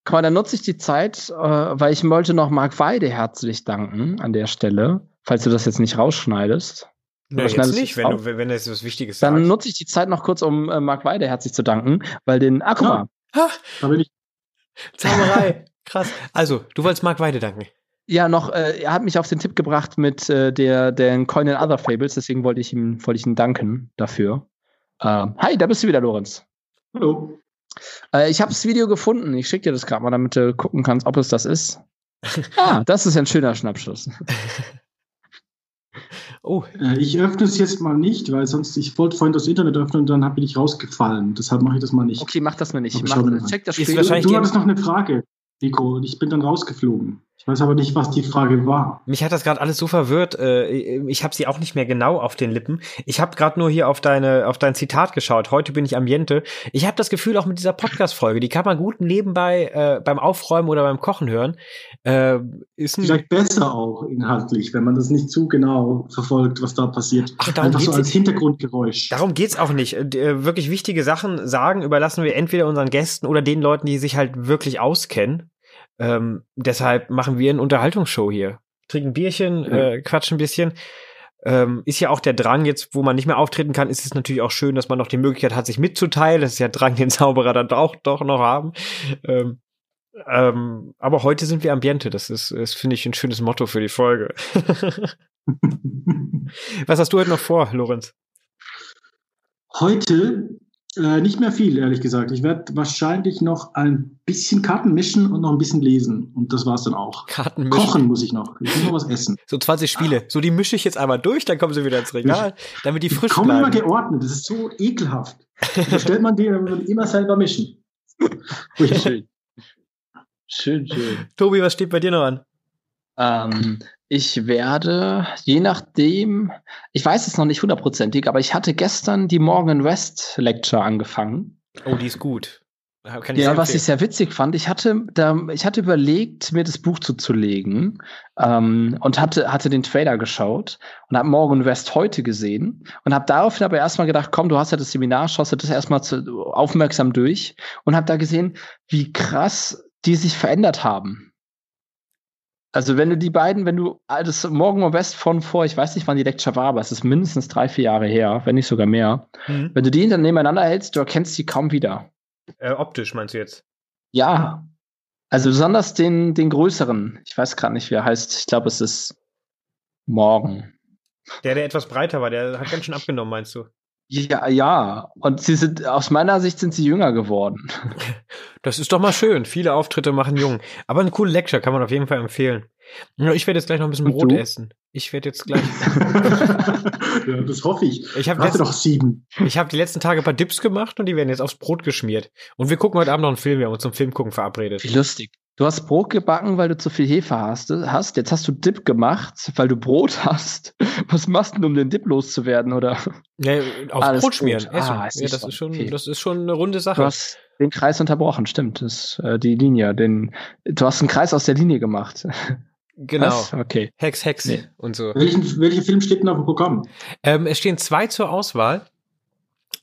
Guck mal, dann nutze ich die Zeit, äh, weil ich wollte noch Marc Weide herzlich danken an der Stelle, falls du das jetzt nicht rausschneidest. Nee, jetzt nicht, wenn, du, wenn das was Wichtiges Dann sagst. nutze ich die Zeit noch kurz, um äh, Marc Weide herzlich zu danken, weil den, ah, guck mal. Ha, da bin ich. Zauberei, krass. Also, du wolltest Marc Weide danken. Ja, noch, äh, er hat mich auf den Tipp gebracht mit äh, der, den Coin and Other Fables, deswegen wollte ich ihm, wollte ich ihm danken dafür. Äh, hi, da bist du wieder, Lorenz. Hallo. Äh, ich habe das Video gefunden. Ich schicke dir das gerade mal, damit du gucken kannst, ob es das ist. ah, das ist ein schöner Schnappschuss. oh. Äh, ich öffne es jetzt mal nicht, weil sonst, ich wollte vorhin das Internet öffnen und dann bin ich rausgefallen. Deshalb mache ich das mal nicht. Okay, mach das mal nicht. Mach, check das Spiel. Du hattest noch eine Frage, Nico, und ich bin dann rausgeflogen. Ich weiß aber nicht, was die Frage war. Mich hat das gerade alles so verwirrt. Äh, ich habe sie auch nicht mehr genau auf den Lippen. Ich habe gerade nur hier auf deine auf dein Zitat geschaut. Heute bin ich Ambiente. Ich habe das Gefühl auch mit dieser Podcast-Folge, die kann man gut nebenbei äh, beim Aufräumen oder beim Kochen hören. Äh, ist Vielleicht besser auch inhaltlich, wenn man das nicht zu genau verfolgt, was da passiert. Ach, darum Einfach geht's so als Hintergrundgeräusch. Darum geht's auch nicht. Äh, wirklich wichtige Sachen sagen überlassen wir entweder unseren Gästen oder den Leuten, die sich halt wirklich auskennen. Ähm, deshalb machen wir eine Unterhaltungsshow hier. Trinken Bierchen, ja. äh, quatschen ein bisschen. Ähm, ist ja auch der Drang jetzt, wo man nicht mehr auftreten kann, ist es natürlich auch schön, dass man noch die Möglichkeit hat, sich mitzuteilen. Das ist ja Drang, den Zauberer dann auch doch noch haben. Ähm, ähm, aber heute sind wir Ambiente. Das ist, ist finde ich, ein schönes Motto für die Folge. Was hast du heute noch vor, Lorenz? Heute äh, nicht mehr viel, ehrlich gesagt. Ich werde wahrscheinlich noch ein bisschen Karten mischen und noch ein bisschen lesen. Und das war's dann auch. Karten mischen. Kochen muss ich noch. Ich muss noch was essen. So 20 Spiele. So, die mische ich jetzt einmal durch, dann kommen sie wieder ins Regal, damit die frisch bleiben. immer geordnet. Das ist so ekelhaft. Da stellt man die immer selber mischen. schön. Schön, schön. Tobi, was steht bei dir noch an? Ähm, ich werde, je nachdem, ich weiß es noch nicht hundertprozentig, aber ich hatte gestern die Morgan West Lecture angefangen. Oh, die ist gut. ja, was ich sehr witzig fand, ich hatte, da, ich hatte überlegt, mir das Buch zuzulegen ähm, und hatte, hatte den Trailer geschaut und habe Morgan West heute gesehen und habe daraufhin aber erstmal gedacht, komm, du hast ja das Seminar, schaust du das erstmal aufmerksam durch und habe da gesehen, wie krass die sich verändert haben. Also wenn du die beiden, wenn du das Morgan West von vor, ich weiß nicht, wann die Lecture war, aber es ist mindestens drei, vier Jahre her, wenn nicht sogar mehr. Mhm. Wenn du die dann nebeneinander hältst, du erkennst sie kaum wieder. Äh, optisch meinst du jetzt? Ja. Also besonders den, den größeren. Ich weiß gerade nicht, wie er heißt. Ich glaube, es ist Morgen. Der, der etwas breiter war, der hat ganz schön abgenommen, meinst du? Ja, ja. Und sie sind, aus meiner Sicht sind sie jünger geworden. Das ist doch mal schön. Viele Auftritte machen jung. Aber eine coole Lecture kann man auf jeden Fall empfehlen. Ich werde jetzt gleich noch ein bisschen Brot essen. Ich werde jetzt gleich. ja, das hoffe ich. Ich habe noch sieben. Ich habe die letzten Tage ein paar Dips gemacht und die werden jetzt aufs Brot geschmiert. Und wir gucken heute Abend noch einen Film. Wir haben uns zum Film gucken verabredet. Wie lustig. Du hast Brot gebacken, weil du zu viel Hefe hast. hast. Jetzt hast du Dip gemacht, weil du Brot hast. Was machst du, um den Dip loszuwerden, oder? Ja, auf Alles Brot schmieren. Ah, ja, das ist schon, okay. das ist schon eine runde Sache. Du hast den Kreis unterbrochen, stimmt. Das äh, die Linie. Den, du hast einen Kreis aus der Linie gemacht. Genau. Was? Okay. Hex, Hex nee. und so. Welchen, welche Film steht denn auf dem Programm? Ähm, es stehen zwei zur Auswahl.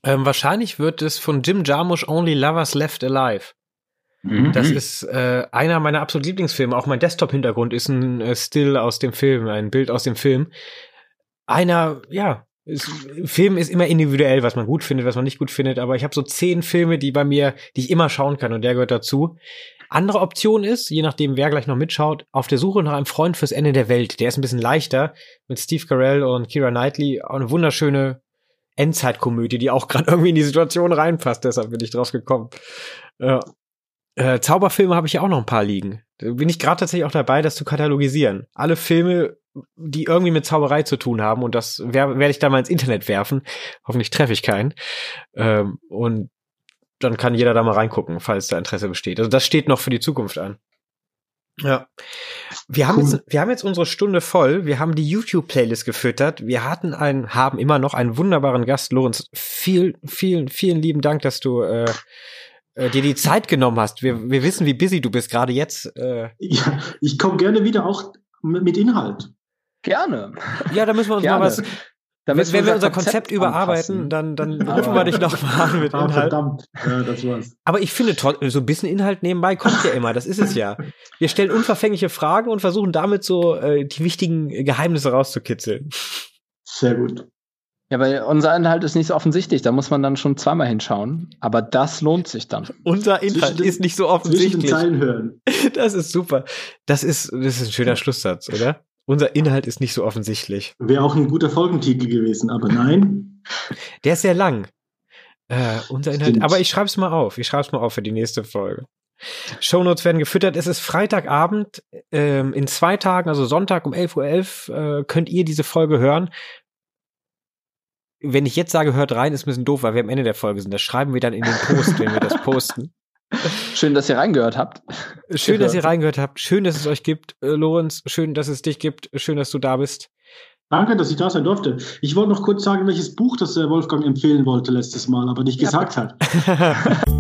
Ähm, wahrscheinlich wird es von Jim Jarmusch Only Lovers Left Alive. Mhm. Das ist äh, einer meiner absoluten Lieblingsfilme. Auch mein Desktop-Hintergrund ist ein äh, Still aus dem Film, ein Bild aus dem Film. Einer, ja, ist, Film ist immer individuell, was man gut findet, was man nicht gut findet. Aber ich habe so zehn Filme, die bei mir, die ich immer schauen kann und der gehört dazu. Andere Option ist, je nachdem, wer gleich noch mitschaut, auf der Suche nach einem Freund fürs Ende der Welt. Der ist ein bisschen leichter mit Steve Carell und Kira Knightley. Auch eine wunderschöne Endzeitkomödie, die auch gerade irgendwie in die Situation reinpasst. Deshalb bin ich drauf gekommen. Ja. Äh, Zauberfilme habe ich ja auch noch ein paar liegen. Da bin ich gerade tatsächlich auch dabei, das zu katalogisieren. Alle Filme, die irgendwie mit Zauberei zu tun haben und das werde werd ich da mal ins Internet werfen. Hoffentlich treffe ich keinen. Ähm, und dann kann jeder da mal reingucken, falls da Interesse besteht. Also das steht noch für die Zukunft an. Ja. Wir haben, cool. jetzt, wir haben jetzt unsere Stunde voll. Wir haben die YouTube-Playlist gefüttert. Wir hatten einen, haben immer noch einen wunderbaren Gast. Lorenz, vielen, vielen, vielen lieben Dank, dass du äh, äh, dir die Zeit genommen hast. Wir, wir wissen, wie busy du bist, gerade jetzt. Äh. Ja, ich komme gerne wieder auch mit Inhalt. Gerne. Ja, da müssen wir uns gerne. mal was wenn, wenn wir unser Konzept, Konzept überarbeiten, dann, dann rufen wir dich noch mal an mit ah, Inhalt. verdammt, ja, das war's. Aber ich finde, so ein bisschen Inhalt nebenbei kommt ja immer, das ist es ja. Wir stellen unverfängliche Fragen und versuchen damit so äh, die wichtigen Geheimnisse rauszukitzeln. Sehr gut. Ja, weil unser Inhalt ist nicht so offensichtlich, da muss man dann schon zweimal hinschauen. Aber das lohnt sich dann. Unser Inhalt ist nicht so offensichtlich. Den Zeilen hören. Das ist super. Das ist, das ist ein schöner Schlusssatz, oder? Unser Inhalt ist nicht so offensichtlich. Wäre auch ein guter Folgentitel gewesen, aber nein. Der ist sehr lang. Äh, unser Inhalt. Stimmt. Aber ich schreibe es mal auf. Ich schreibe es mal auf für die nächste Folge. Shownotes werden gefüttert. Es ist Freitagabend. Ähm, in zwei Tagen, also Sonntag um 11.11 Uhr, äh, könnt ihr diese Folge hören. Wenn ich jetzt sage, hört rein, ist ein bisschen doof, weil wir am Ende der Folge sind. Das schreiben wir dann in den Post, wenn wir das posten. Schön, dass ihr reingehört habt. Schön, dass ihr reingehört habt. Schön, dass es euch gibt, äh, Lorenz. Schön, dass es dich gibt. Schön, dass du da bist. Danke, dass ich da sein durfte. Ich wollte noch kurz sagen, welches Buch das der Wolfgang empfehlen wollte letztes Mal, aber nicht ja, gesagt hat.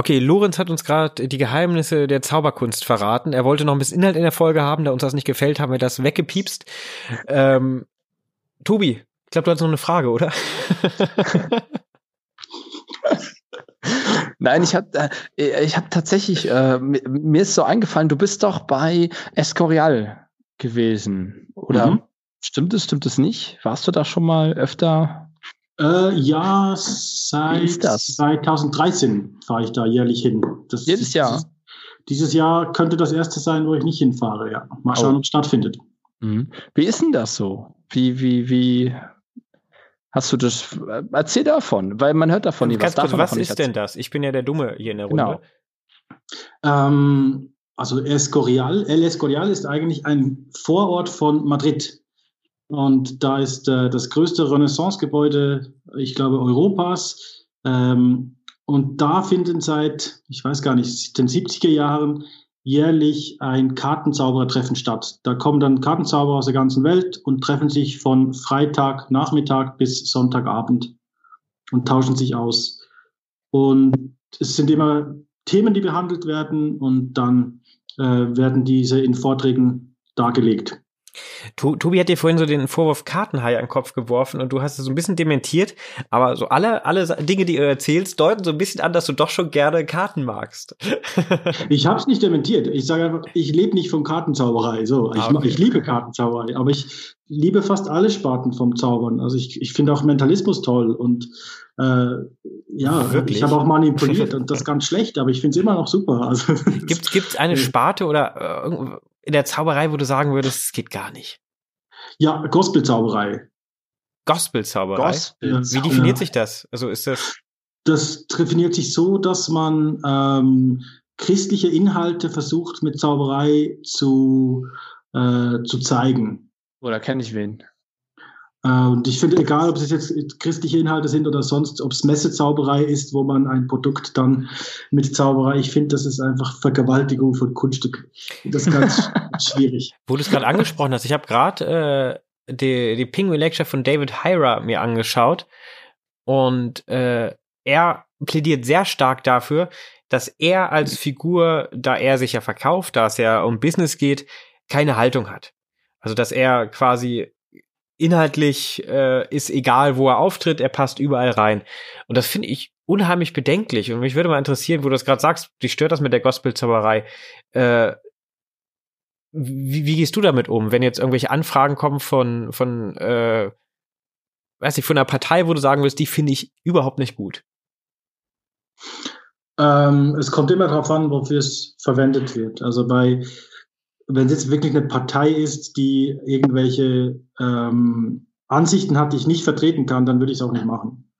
Okay, Lorenz hat uns gerade die Geheimnisse der Zauberkunst verraten. Er wollte noch ein bisschen Inhalt in der Folge haben, da uns das nicht gefällt, haben wir das weggepiepst. Ähm, Tobi, ich glaube, du hast noch eine Frage, oder? Nein, ich habe äh, ich hab tatsächlich, äh, mir ist so eingefallen, du bist doch bei Escorial gewesen, oder? Mhm. Stimmt es, stimmt es nicht? Warst du da schon mal öfter? Äh, ja, seit 2013 fahre ich da jährlich hin. Das, Jedes Jahr? Dieses, Jahr könnte das erste sein, wo ich nicht hinfahre, ja. Mal schauen, oh. ob es stattfindet. Mhm. Wie ist denn das so? Wie, wie, wie hast du das? Erzähl davon, weil man hört davon nie was. Davon, was ist denn das? Ich bin ja der Dumme hier in der Runde. Genau. Ähm, also Escorial, El Escorial ist eigentlich ein Vorort von Madrid. Und da ist äh, das größte Renaissance-Gebäude, ich glaube, Europas. Ähm, und da finden seit, ich weiß gar nicht, den 70er Jahren jährlich ein Kartenzauberertreffen statt. Da kommen dann Kartenzauberer aus der ganzen Welt und treffen sich von Freitag Nachmittag bis Sonntagabend und tauschen sich aus. Und es sind immer Themen, die behandelt werden und dann äh, werden diese in Vorträgen dargelegt. Tobi hat dir vorhin so den Vorwurf Kartenhai an den Kopf geworfen und du hast es so ein bisschen dementiert, aber so alle, alle Dinge, die du erzählst, deuten so ein bisschen an, dass du doch schon gerne Karten magst. ich habe es nicht dementiert. Ich sage einfach, ich lebe nicht von Kartenzauberei. So, ich, ah, okay. ich liebe Kartenzauberei, aber ich liebe fast alle Sparten vom Zaubern. Also ich, ich finde auch Mentalismus toll und äh, ja, Wirklich? ich habe auch manipuliert und das ganz schlecht, aber ich finde es immer noch super. Also, gibt es eine Sparte oder äh, in der Zauberei, wo du sagen würdest, es geht gar nicht? Ja, Gospel-Zauberei. Gospel-Zauberei? Gospel Wie definiert sich das? Also ist das. Das definiert sich so, dass man ähm, christliche Inhalte versucht mit Zauberei zu, äh, zu zeigen. Oder kenne ich wen? Äh, und ich finde, egal ob es jetzt christliche Inhalte sind oder sonst, ob es Messezauberei ist, wo man ein Produkt dann mit Zauberei, ich finde, das ist einfach Vergewaltigung von Kunststück. Das ist ganz schwierig. Wo du es gerade angesprochen hast, ich habe gerade äh, die, die Penguin Lecture von David Hyra mir angeschaut und äh, er plädiert sehr stark dafür, dass er als Figur, da er sich ja verkauft, da es ja um Business geht, keine Haltung hat. Also dass er quasi inhaltlich äh, ist egal, wo er auftritt, er passt überall rein. Und das finde ich unheimlich bedenklich. Und mich würde mal interessieren, wo du das gerade sagst, dich stört das mit der Gospel-Zauberei. Äh, wie, wie gehst du damit um, wenn jetzt irgendwelche Anfragen kommen von, von, äh, weiß nicht, von einer Partei, wo du sagen willst, die finde ich überhaupt nicht gut? Ähm, es kommt immer darauf an, wofür es verwendet wird. Also bei, wenn es jetzt wirklich eine Partei ist, die irgendwelche ähm, Ansichten hat, die ich nicht vertreten kann, dann würde ich es auch nicht machen.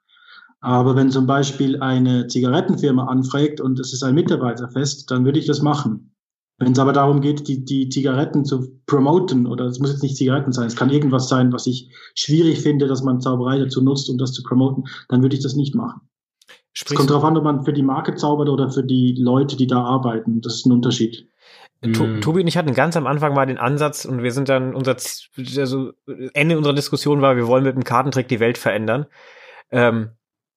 Aber wenn zum Beispiel eine Zigarettenfirma anfragt und es ist ein Mitarbeiterfest, dann würde ich das machen. Wenn es aber darum geht, die, die Zigaretten zu promoten, oder es muss jetzt nicht Zigaretten sein, es kann irgendwas sein, was ich schwierig finde, dass man Zauberei dazu nutzt, um das zu promoten, dann würde ich das nicht machen. Sprichst es kommt darauf an, ob man für die Marke zaubert oder für die Leute, die da arbeiten. Das ist ein Unterschied. To mhm. Tobi und ich hatten ganz am Anfang mal den Ansatz und wir sind dann unser also Ende unserer Diskussion war, wir wollen mit dem Kartentrick die Welt verändern. Ähm,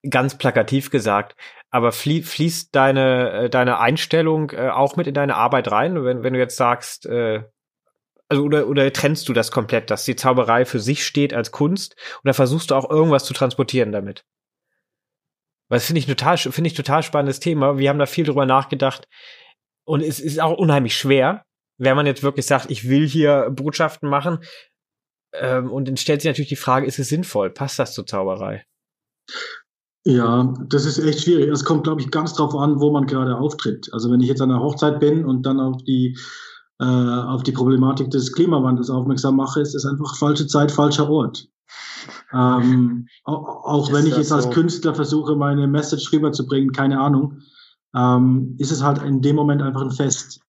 ganz plakativ gesagt. Aber flie fließt deine, äh, deine Einstellung äh, auch mit in deine Arbeit rein, wenn, wenn du jetzt sagst, äh, also oder, oder trennst du das komplett, dass die Zauberei für sich steht als Kunst oder versuchst du auch irgendwas zu transportieren damit? Das finde ich total, finde ich total spannendes Thema. Wir haben da viel drüber nachgedacht und es ist auch unheimlich schwer, wenn man jetzt wirklich sagt, ich will hier Botschaften machen. Ähm, und dann stellt sich natürlich die Frage, ist es sinnvoll? Passt das zur Zauberei? Ja, das ist echt schwierig. Es kommt, glaube ich, ganz drauf an, wo man gerade auftritt. Also wenn ich jetzt an einer Hochzeit bin und dann auf die äh, auf die Problematik des Klimawandels aufmerksam mache, ist es einfach falsche Zeit, falscher Ort. Ähm, auch ist wenn ich jetzt so? als Künstler versuche, meine Message rüberzubringen, keine Ahnung, ähm, ist es halt in dem Moment einfach ein Fest.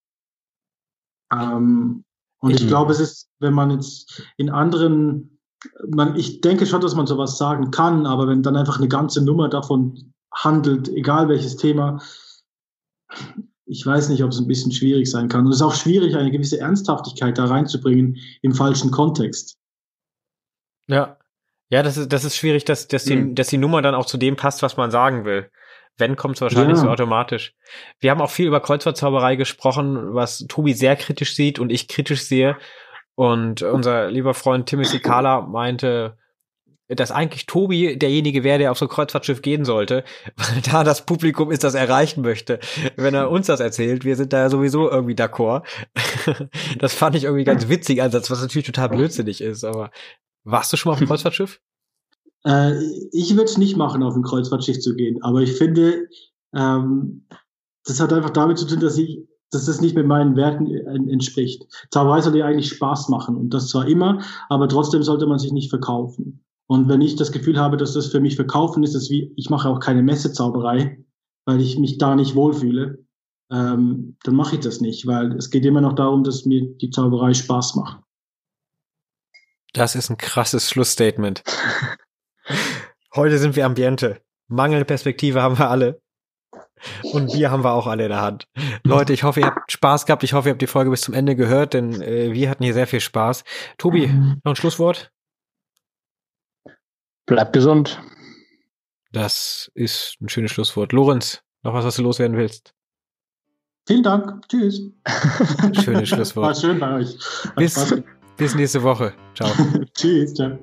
Ähm, und ich, ich glaube, es ist, wenn man jetzt in anderen man, ich denke schon, dass man sowas sagen kann, aber wenn dann einfach eine ganze Nummer davon handelt, egal welches Thema, ich weiß nicht, ob es ein bisschen schwierig sein kann. Und es ist auch schwierig, eine gewisse Ernsthaftigkeit da reinzubringen im falschen Kontext. Ja. Ja, das ist, das ist schwierig, dass, dass, die, mhm. dass die Nummer dann auch zu dem passt, was man sagen will. Wenn, kommt es wahrscheinlich ja. so automatisch. Wir haben auch viel über Kreuzwortzauberei gesprochen, was Tobi sehr kritisch sieht und ich kritisch sehe. Und unser lieber Freund Timothy Kala meinte, dass eigentlich Tobi derjenige wäre, der auf so ein Kreuzfahrtschiff gehen sollte, weil da das Publikum ist, das er erreichen möchte. Wenn er uns das erzählt, wir sind da ja sowieso irgendwie d'accord. Das fand ich irgendwie ganz witzig Ansatz, was natürlich total blödsinnig ist, aber warst du schon mal auf dem Kreuzfahrtschiff? Äh, ich würde es nicht machen, auf ein Kreuzfahrtschiff zu gehen, aber ich finde, ähm, das hat einfach damit zu tun, dass ich dass das nicht mit meinen Werten entspricht. Zauberei soll ja eigentlich Spaß machen und das zwar immer, aber trotzdem sollte man sich nicht verkaufen. Und wenn ich das Gefühl habe, dass das für mich verkaufen ist, ist wie, ich mache auch keine Messezauberei, weil ich mich da nicht wohlfühle, ähm, dann mache ich das nicht, weil es geht immer noch darum, dass mir die Zauberei Spaß macht. Das ist ein krasses Schlussstatement. Heute sind wir Ambiente. Mangelnde Perspektive haben wir alle. Und Bier haben wir auch alle in der Hand. Leute, ich hoffe, ihr habt Spaß gehabt. Ich hoffe, ihr habt die Folge bis zum Ende gehört, denn äh, wir hatten hier sehr viel Spaß. Tobi, noch ein Schlusswort? Bleibt gesund. Das ist ein schönes Schlusswort. Lorenz, noch was, was du loswerden willst? Vielen Dank. Tschüss. Schönes Schlusswort. War schön bei euch. bis, bis nächste Woche. Ciao. Tschüss. Ciao.